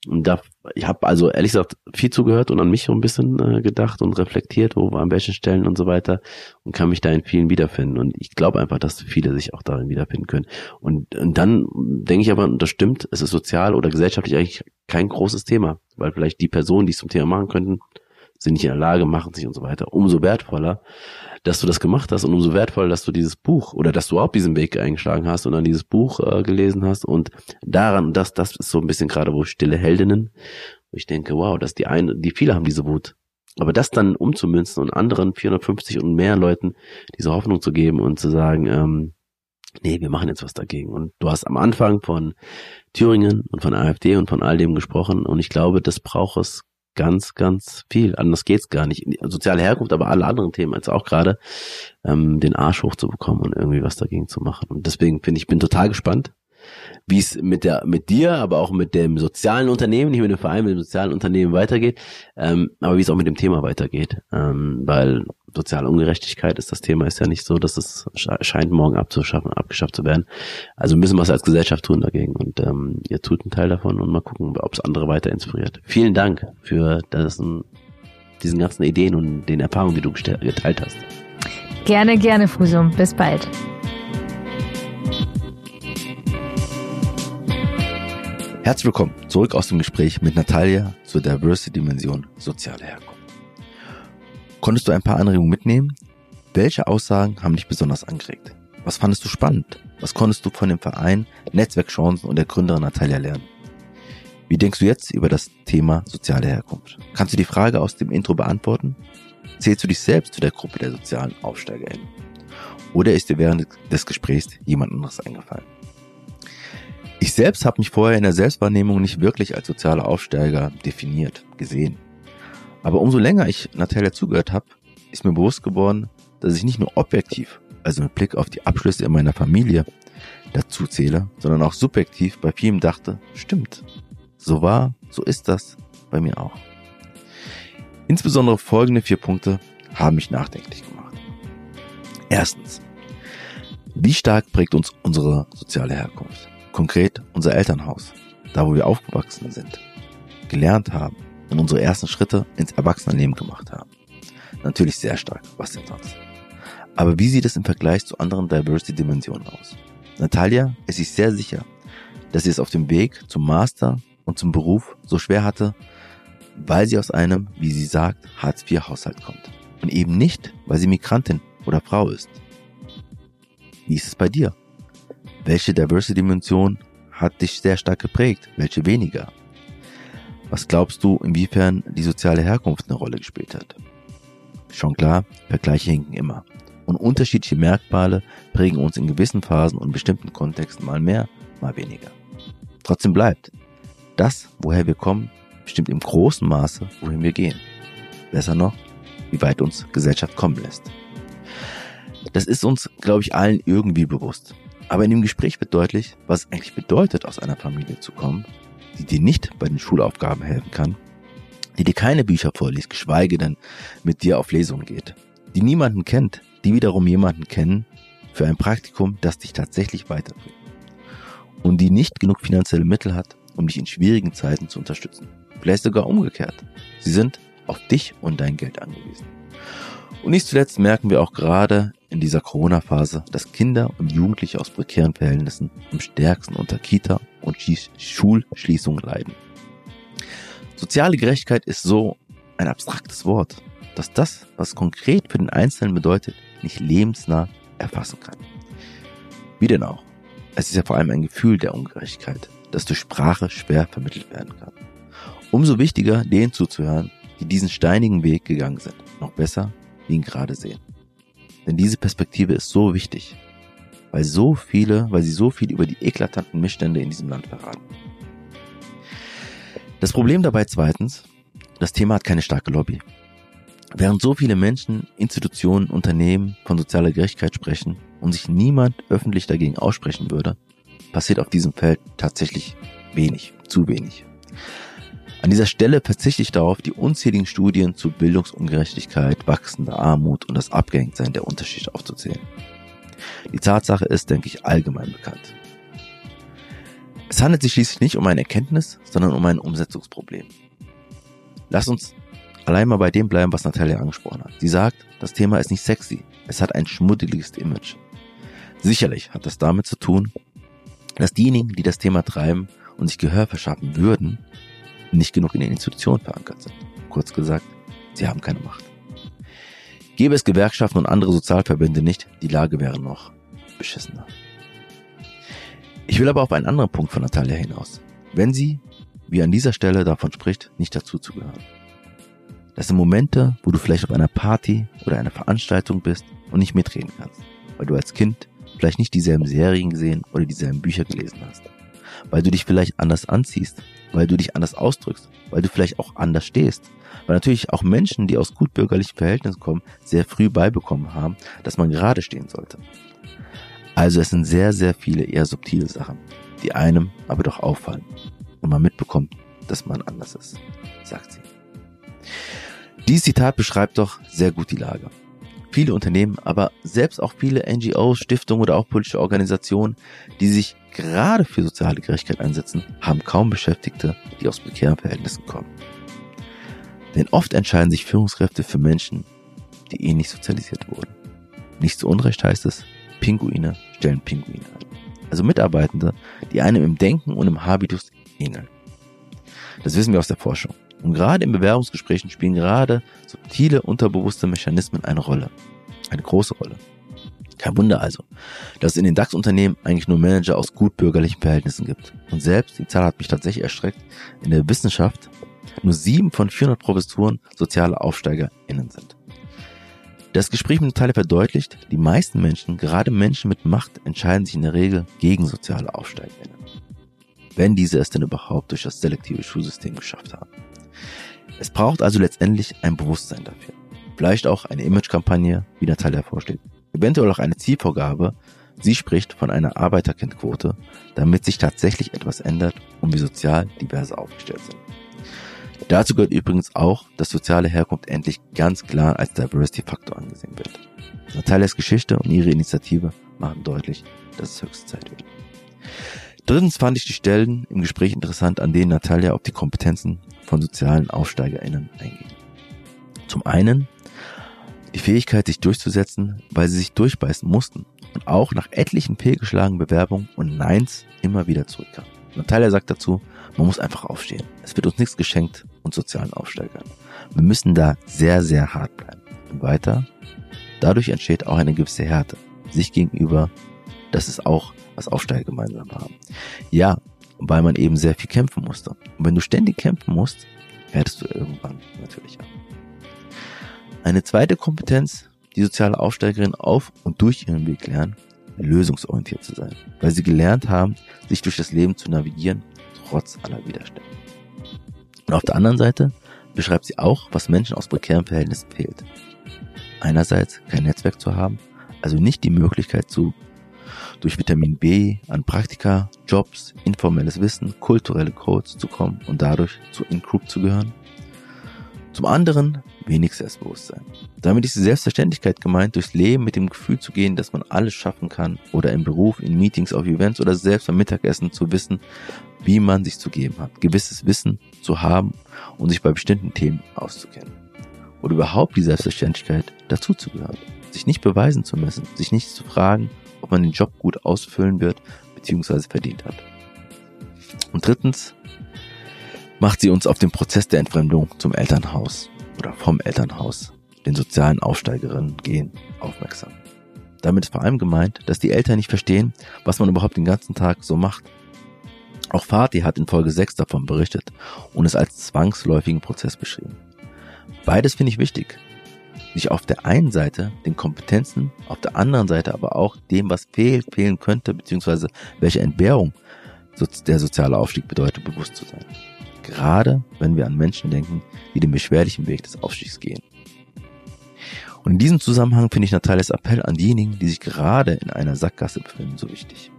Und da, ich habe also ehrlich gesagt viel zugehört und an mich so ein bisschen äh, gedacht und reflektiert, wo an welchen Stellen und so weiter und kann mich da in vielen wiederfinden. Und ich glaube einfach, dass viele sich auch darin wiederfinden können. Und, und dann denke ich aber, und das stimmt, es ist sozial oder gesellschaftlich eigentlich kein großes Thema, weil vielleicht die Personen, die es zum Thema machen könnten, sind nicht in der Lage, machen sich und so weiter. Umso wertvoller, dass du das gemacht hast und umso wertvoller, dass du dieses Buch oder dass du auch diesen Weg eingeschlagen hast und dann dieses Buch äh, gelesen hast und daran, das, das ist so ein bisschen gerade, wo stille Heldinnen, wo ich denke, wow, dass die einen, die viele haben diese Wut. Aber das dann umzumünzen und anderen 450 und mehr Leuten diese Hoffnung zu geben und zu sagen, ähm, nee, wir machen jetzt was dagegen. Und du hast am Anfang von Thüringen und von AfD und von all dem gesprochen und ich glaube, das braucht es ganz, ganz viel. Anders geht's gar nicht. Soziale Herkunft, aber alle anderen Themen als auch gerade, ähm, den Arsch hochzubekommen und irgendwie was dagegen zu machen. Und deswegen finde ich, bin total gespannt, wie es mit der, mit dir, aber auch mit dem sozialen Unternehmen, nicht mit dem Verein, mit dem sozialen Unternehmen weitergeht, ähm, aber wie es auch mit dem Thema weitergeht, ähm, weil soziale Ungerechtigkeit ist das Thema, ist ja nicht so, dass es scheint morgen abzuschaffen, abgeschafft zu werden. Also müssen wir es als Gesellschaft tun dagegen und ähm, ihr tut einen Teil davon und mal gucken, ob es andere weiter inspiriert. Vielen Dank für das, diesen ganzen Ideen und den Erfahrungen, die du geteilt hast. Gerne, gerne, Fusum. Bis bald. Herzlich willkommen zurück aus dem Gespräch mit Natalia zur Diversity-Dimension soziale Herkunft. Konntest du ein paar Anregungen mitnehmen? Welche Aussagen haben dich besonders angeregt? Was fandest du spannend? Was konntest du von dem Verein Netzwerkchancen und der Gründerin Natalia lernen? Wie denkst du jetzt über das Thema soziale Herkunft? Kannst du die Frage aus dem Intro beantworten? Zählst du dich selbst zu der Gruppe der sozialen AufsteigerInnen? Oder ist dir während des Gesprächs jemand anderes eingefallen? Ich selbst habe mich vorher in der Selbstwahrnehmung nicht wirklich als sozialer Aufsteiger definiert, gesehen. Aber umso länger ich Natalia zugehört habe, ist mir bewusst geworden, dass ich nicht nur objektiv, also mit Blick auf die Abschlüsse in meiner Familie, dazu zähle, sondern auch subjektiv bei vielem dachte, stimmt. So war, so ist das bei mir auch. Insbesondere folgende vier Punkte haben mich nachdenklich gemacht. Erstens. Wie stark prägt uns unsere soziale Herkunft? Konkret unser Elternhaus, da wo wir aufgewachsen sind, gelernt haben und unsere ersten Schritte ins Erwachsenenleben gemacht haben. Natürlich sehr stark, was denn sonst? Aber wie sieht es im Vergleich zu anderen Diversity-Dimensionen aus? Natalia ist sich sehr sicher, dass sie es auf dem Weg zum Master und zum Beruf so schwer hatte, weil sie aus einem, wie sie sagt, Hartz-IV-Haushalt kommt. Und eben nicht, weil sie Migrantin oder Frau ist. Wie ist es bei dir? Welche Diversity-Dimension hat dich sehr stark geprägt, welche weniger? Was glaubst du, inwiefern die soziale Herkunft eine Rolle gespielt hat? Schon klar, Vergleiche hinken immer. Und unterschiedliche Merkmale prägen uns in gewissen Phasen und bestimmten Kontexten mal mehr, mal weniger. Trotzdem bleibt, das, woher wir kommen, bestimmt im großen Maße, wohin wir gehen. Besser noch, wie weit uns Gesellschaft kommen lässt. Das ist uns, glaube ich, allen irgendwie bewusst. Aber in dem Gespräch wird deutlich, was es eigentlich bedeutet, aus einer Familie zu kommen, die dir nicht bei den Schulaufgaben helfen kann, die dir keine Bücher vorliest, geschweige denn mit dir auf Lesungen geht, die niemanden kennt, die wiederum jemanden kennen für ein Praktikum, das dich tatsächlich weiterbringt und die nicht genug finanzielle Mittel hat, um dich in schwierigen Zeiten zu unterstützen. Vielleicht sogar umgekehrt. Sie sind auf dich und dein Geld angewiesen. Und nicht zuletzt merken wir auch gerade in dieser Corona-Phase, dass Kinder und Jugendliche aus prekären Verhältnissen am stärksten unter Kita- und Schulschließungen leiden. Soziale Gerechtigkeit ist so ein abstraktes Wort, dass das, was konkret für den Einzelnen bedeutet, nicht lebensnah erfassen kann. Wie denn auch? Es ist ja vor allem ein Gefühl der Ungerechtigkeit, das durch Sprache schwer vermittelt werden kann. Umso wichtiger, denen zuzuhören, die diesen steinigen Weg gegangen sind. Noch besser, ihn gerade sehen. Denn diese Perspektive ist so wichtig, weil so viele, weil sie so viel über die eklatanten Missstände in diesem Land verraten. Das Problem dabei zweitens, das Thema hat keine starke Lobby. Während so viele Menschen, Institutionen, Unternehmen von sozialer Gerechtigkeit sprechen und sich niemand öffentlich dagegen aussprechen würde, passiert auf diesem Feld tatsächlich wenig, zu wenig. An dieser Stelle verzichte ich darauf, die unzähligen Studien zu Bildungsungerechtigkeit, wachsender Armut und das Abgehängtsein der Unterschicht aufzuzählen. Die Tatsache ist, denke ich, allgemein bekannt. Es handelt sich schließlich nicht um ein Erkenntnis, sondern um ein Umsetzungsproblem. Lass uns allein mal bei dem bleiben, was Natalia angesprochen hat. Sie sagt, das Thema ist nicht sexy, es hat ein schmuddeliges Image. Sicherlich hat das damit zu tun, dass diejenigen, die das Thema treiben und sich Gehör verschaffen würden, nicht genug in den Institutionen verankert sind. Kurz gesagt, sie haben keine Macht. Gäbe es Gewerkschaften und andere Sozialverbände nicht, die Lage wäre noch beschissener. Ich will aber auf einen anderen Punkt von Natalia hinaus. Wenn sie, wie an dieser Stelle davon spricht, nicht dazu zu gehören. Das sind Momente, wo du vielleicht auf einer Party oder einer Veranstaltung bist und nicht mitreden kannst, weil du als Kind vielleicht nicht dieselben Serien gesehen oder dieselben Bücher gelesen hast weil du dich vielleicht anders anziehst, weil du dich anders ausdrückst, weil du vielleicht auch anders stehst. Weil natürlich auch Menschen, die aus gutbürgerlichen Verhältnissen kommen, sehr früh beibekommen haben, dass man gerade stehen sollte. Also es sind sehr, sehr viele eher subtile Sachen, die einem aber doch auffallen und man mitbekommt, dass man anders ist, sagt sie. Dieses Zitat beschreibt doch sehr gut die Lage. Viele Unternehmen, aber selbst auch viele NGOs, Stiftungen oder auch politische Organisationen, die sich gerade für soziale Gerechtigkeit einsetzen, haben kaum Beschäftigte, die aus prekären Verhältnissen kommen. Denn oft entscheiden sich Führungskräfte für Menschen, die eh sozialisiert wurden. Nicht zu Unrecht heißt es, Pinguine stellen Pinguine ein. Also Mitarbeitende, die einem im Denken und im Habitus ähneln. Das wissen wir aus der Forschung. Und gerade in Bewerbungsgesprächen spielen gerade subtile, unterbewusste Mechanismen eine Rolle. Eine große Rolle. Kein Wunder also, dass es in den DAX-Unternehmen eigentlich nur Manager aus gut bürgerlichen Verhältnissen gibt. Und selbst, die Zahl hat mich tatsächlich erschreckt, in der Wissenschaft nur sieben von 400 Professuren soziale AufsteigerInnen sind. Das Gespräch mit Natalia verdeutlicht, die meisten Menschen, gerade Menschen mit Macht, entscheiden sich in der Regel gegen soziale AufsteigerInnen. Wenn diese es denn überhaupt durch das selektive Schulsystem geschafft haben. Es braucht also letztendlich ein Bewusstsein dafür. Vielleicht auch eine Imagekampagne, wie Natalia vorschlägt, eventuell auch eine Zielvorgabe. Sie spricht von einer Arbeiterkindquote, damit sich tatsächlich etwas ändert und wir sozial diverse aufgestellt sind. Dazu gehört übrigens auch, dass soziale Herkunft endlich ganz klar als Diversity-Faktor angesehen wird. Natalias Geschichte und ihre Initiative machen deutlich, dass es höchste Zeit wird. Drittens fand ich die Stellen im Gespräch interessant, an denen Natalia auf die Kompetenzen von sozialen AufsteigerInnen eingeht. Zum einen die Fähigkeit, sich durchzusetzen, weil sie sich durchbeißen mussten und auch nach etlichen fehlgeschlagenen Bewerbungen und Neins immer wieder zurückkamen. Natalia sagt dazu, man muss einfach aufstehen. Es wird uns nichts geschenkt und sozialen Aufsteigern. Wir müssen da sehr, sehr hart bleiben. Und weiter, dadurch entsteht auch eine gewisse Härte sich gegenüber, dass es auch was Aufsteiger gemeinsam haben. Ja, weil man eben sehr viel kämpfen musste. Und wenn du ständig kämpfen musst, härtest du irgendwann natürlich ab. Eine zweite Kompetenz, die soziale Aufsteigerin auf und durch ihren Weg lernen, lösungsorientiert zu sein, weil sie gelernt haben, sich durch das Leben zu navigieren, trotz aller Widerstände. Und auf der anderen Seite beschreibt sie auch, was Menschen aus prekären Verhältnissen fehlt. Einerseits kein Netzwerk zu haben, also nicht die Möglichkeit zu durch Vitamin B an Praktika, Jobs, informelles Wissen, kulturelle Codes zu kommen und dadurch zu In-Group zu gehören. Zum anderen wenig Selbstbewusstsein. Damit ist die Selbstverständlichkeit gemeint, durchs Leben mit dem Gefühl zu gehen, dass man alles schaffen kann oder im Beruf, in Meetings, auf Events oder selbst beim Mittagessen zu wissen, wie man sich zu geben hat, gewisses Wissen zu haben und sich bei bestimmten Themen auszukennen. Oder überhaupt die Selbstverständlichkeit dazu zu gehören, sich nicht beweisen zu müssen, sich nicht zu fragen, ob man den Job gut ausfüllen wird bzw. verdient hat. Und drittens macht sie uns auf den Prozess der Entfremdung zum Elternhaus oder vom Elternhaus, den sozialen Aufsteigerinnen gehen, aufmerksam. Damit ist vor allem gemeint, dass die Eltern nicht verstehen, was man überhaupt den ganzen Tag so macht. Auch Fatih hat in Folge 6 davon berichtet und es als zwangsläufigen Prozess beschrieben. Beides finde ich wichtig. Sich auf der einen Seite den Kompetenzen, auf der anderen Seite aber auch dem, was fehlt, fehlen könnte, beziehungsweise welche Entbehrung der soziale Aufstieg bedeutet, bewusst zu sein. Gerade wenn wir an Menschen denken, die den beschwerlichen Weg des Aufstiegs gehen. Und in diesem Zusammenhang finde ich Natalias Appell an diejenigen, die sich gerade in einer Sackgasse befinden, so wichtig.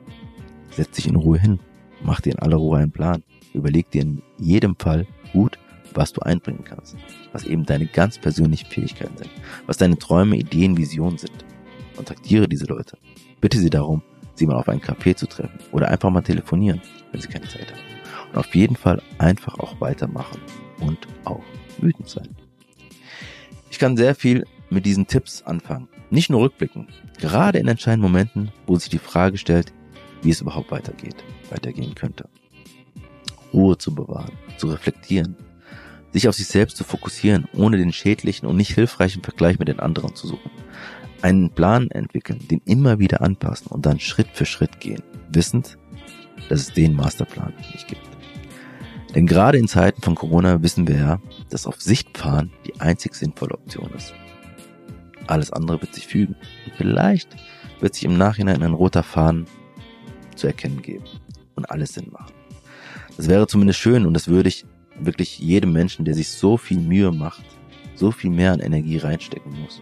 Setz dich in Ruhe hin, mach dir in aller Ruhe einen Plan, überleg dir in jedem Fall gut, was du einbringen kannst, was eben deine ganz persönlichen Fähigkeiten sind, was deine Träume, Ideen, Visionen sind. Kontaktiere diese Leute. Bitte sie darum, sie mal auf einen Café zu treffen oder einfach mal telefonieren, wenn sie keine Zeit haben. Und auf jeden Fall einfach auch weitermachen und auch wütend sein. Ich kann sehr viel mit diesen Tipps anfangen. Nicht nur rückblicken. Gerade in entscheidenden Momenten, wo sich die Frage stellt, wie es überhaupt weitergeht, weitergehen könnte. Ruhe zu bewahren, zu reflektieren, sich auf sich selbst zu fokussieren, ohne den schädlichen und nicht hilfreichen Vergleich mit den anderen zu suchen. Einen Plan entwickeln, den immer wieder anpassen und dann Schritt für Schritt gehen, wissend, dass es den Masterplan nicht gibt. Denn gerade in Zeiten von Corona wissen wir ja, dass auf Sicht fahren die einzig sinnvolle Option ist. Alles andere wird sich fügen. Und vielleicht wird sich im Nachhinein ein roter Faden zu erkennen geben und alles Sinn machen. Das wäre zumindest schön und das würde ich wirklich jedem Menschen, der sich so viel Mühe macht, so viel mehr an Energie reinstecken muss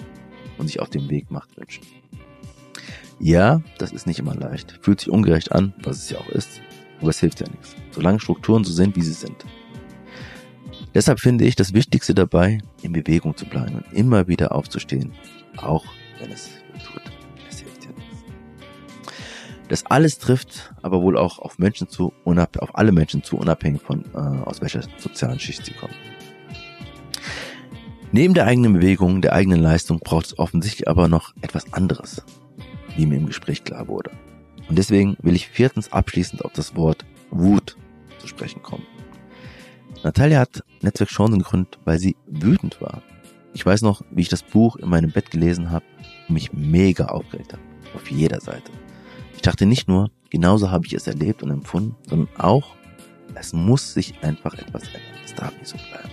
und sich auf den Weg macht, wünschen. Ja, das ist nicht immer leicht. Fühlt sich ungerecht an, was es ja auch ist. Aber es hilft ja nichts, solange Strukturen so sind, wie sie sind. Deshalb finde ich das Wichtigste dabei, in Bewegung zu bleiben und immer wieder aufzustehen, auch wenn es tut. Es hilft ja nichts. Das alles trifft aber wohl auch auf Menschen zu, auf alle Menschen zu, unabhängig von äh, aus welcher sozialen Schicht sie kommen. Neben der eigenen Bewegung, der eigenen Leistung braucht es offensichtlich aber noch etwas anderes, wie mir im Gespräch klar wurde. Und deswegen will ich viertens abschließend auf das Wort Wut zu sprechen kommen. Natalia hat Netzwerk Chancen gegründet, weil sie wütend war. Ich weiß noch, wie ich das Buch in meinem Bett gelesen habe und mich mega aufgeregt habe. Auf jeder Seite. Ich dachte nicht nur, genauso habe ich es erlebt und empfunden, sondern auch, es muss sich einfach etwas ändern. Es darf nicht so bleiben.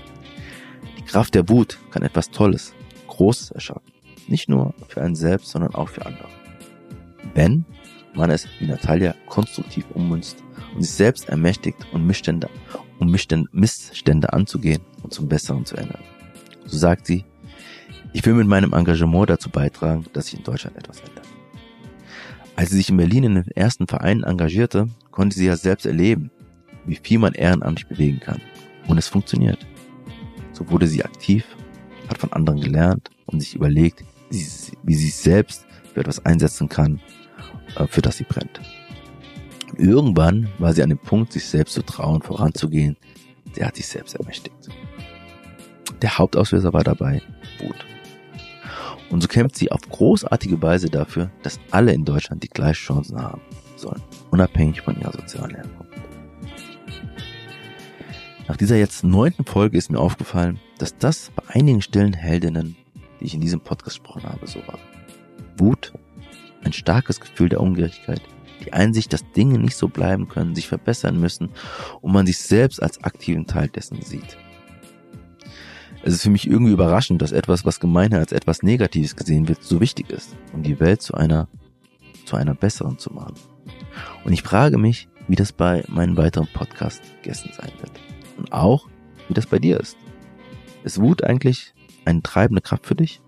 Die Kraft der Wut kann etwas Tolles, Großes erschaffen. Nicht nur für einen selbst, sondern auch für andere. Wenn man es wie Natalia konstruktiv ummünzt und sich selbst ermächtigt und Missstände, um Missstände anzugehen und zum Besseren zu ändern. So sagt sie, ich will mit meinem Engagement dazu beitragen, dass sich in Deutschland etwas ändert. Als sie sich in Berlin in den ersten Vereinen engagierte, konnte sie ja selbst erleben, wie viel man ehrenamtlich bewegen kann. Und es funktioniert. So wurde sie aktiv, hat von anderen gelernt und sich überlegt, wie sie, sich selbst für etwas einsetzen kann äh, für das sie brennt. Irgendwann war sie an dem Punkt, sich selbst zu trauen, voranzugehen. Der hat sich selbst ermächtigt. Der Hauptauslöser war dabei Wut. Und so kämpft sie auf großartige Weise dafür, dass alle in Deutschland die gleichen Chancen haben sollen, unabhängig von ihrer sozialen Herkunft. Nach dieser jetzt neunten Folge ist mir aufgefallen, dass das bei einigen stillen Heldinnen, die ich in diesem Podcast gesprochen habe, so war. Wut, ein starkes Gefühl der Ungerechtigkeit, die Einsicht, dass Dinge nicht so bleiben können, sich verbessern müssen und man sich selbst als aktiven Teil dessen sieht. Es ist für mich irgendwie überraschend, dass etwas, was gemeinhin als etwas Negatives gesehen wird, so wichtig ist, um die Welt zu einer, zu einer besseren zu machen. Und ich frage mich, wie das bei meinen weiteren Podcast-Gästen sein wird. Und auch, wie das bei dir ist. Ist Wut eigentlich eine treibende Kraft für dich?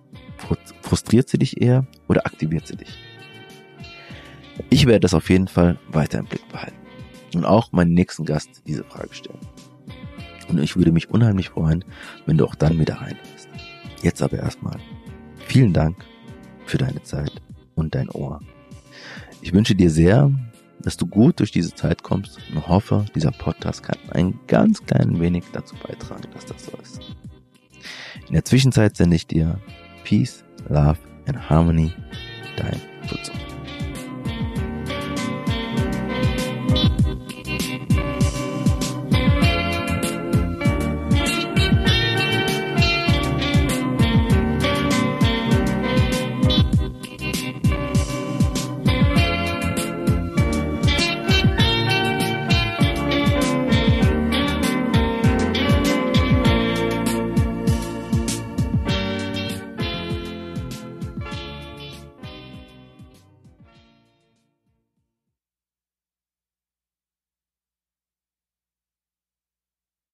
Frustriert sie dich eher oder aktiviert sie dich? Ich werde das auf jeden Fall weiter im Blick behalten und auch meinen nächsten Gast diese Frage stellen. Und ich würde mich unheimlich freuen, wenn du auch dann wieder reinhörst. Jetzt aber erstmal vielen Dank für deine Zeit und dein Ohr. Ich wünsche dir sehr, dass du gut durch diese Zeit kommst und hoffe, dieser Podcast kann ein ganz klein wenig dazu beitragen, dass das so ist. In der Zwischenzeit sende ich dir Peace, Love and Harmony, dein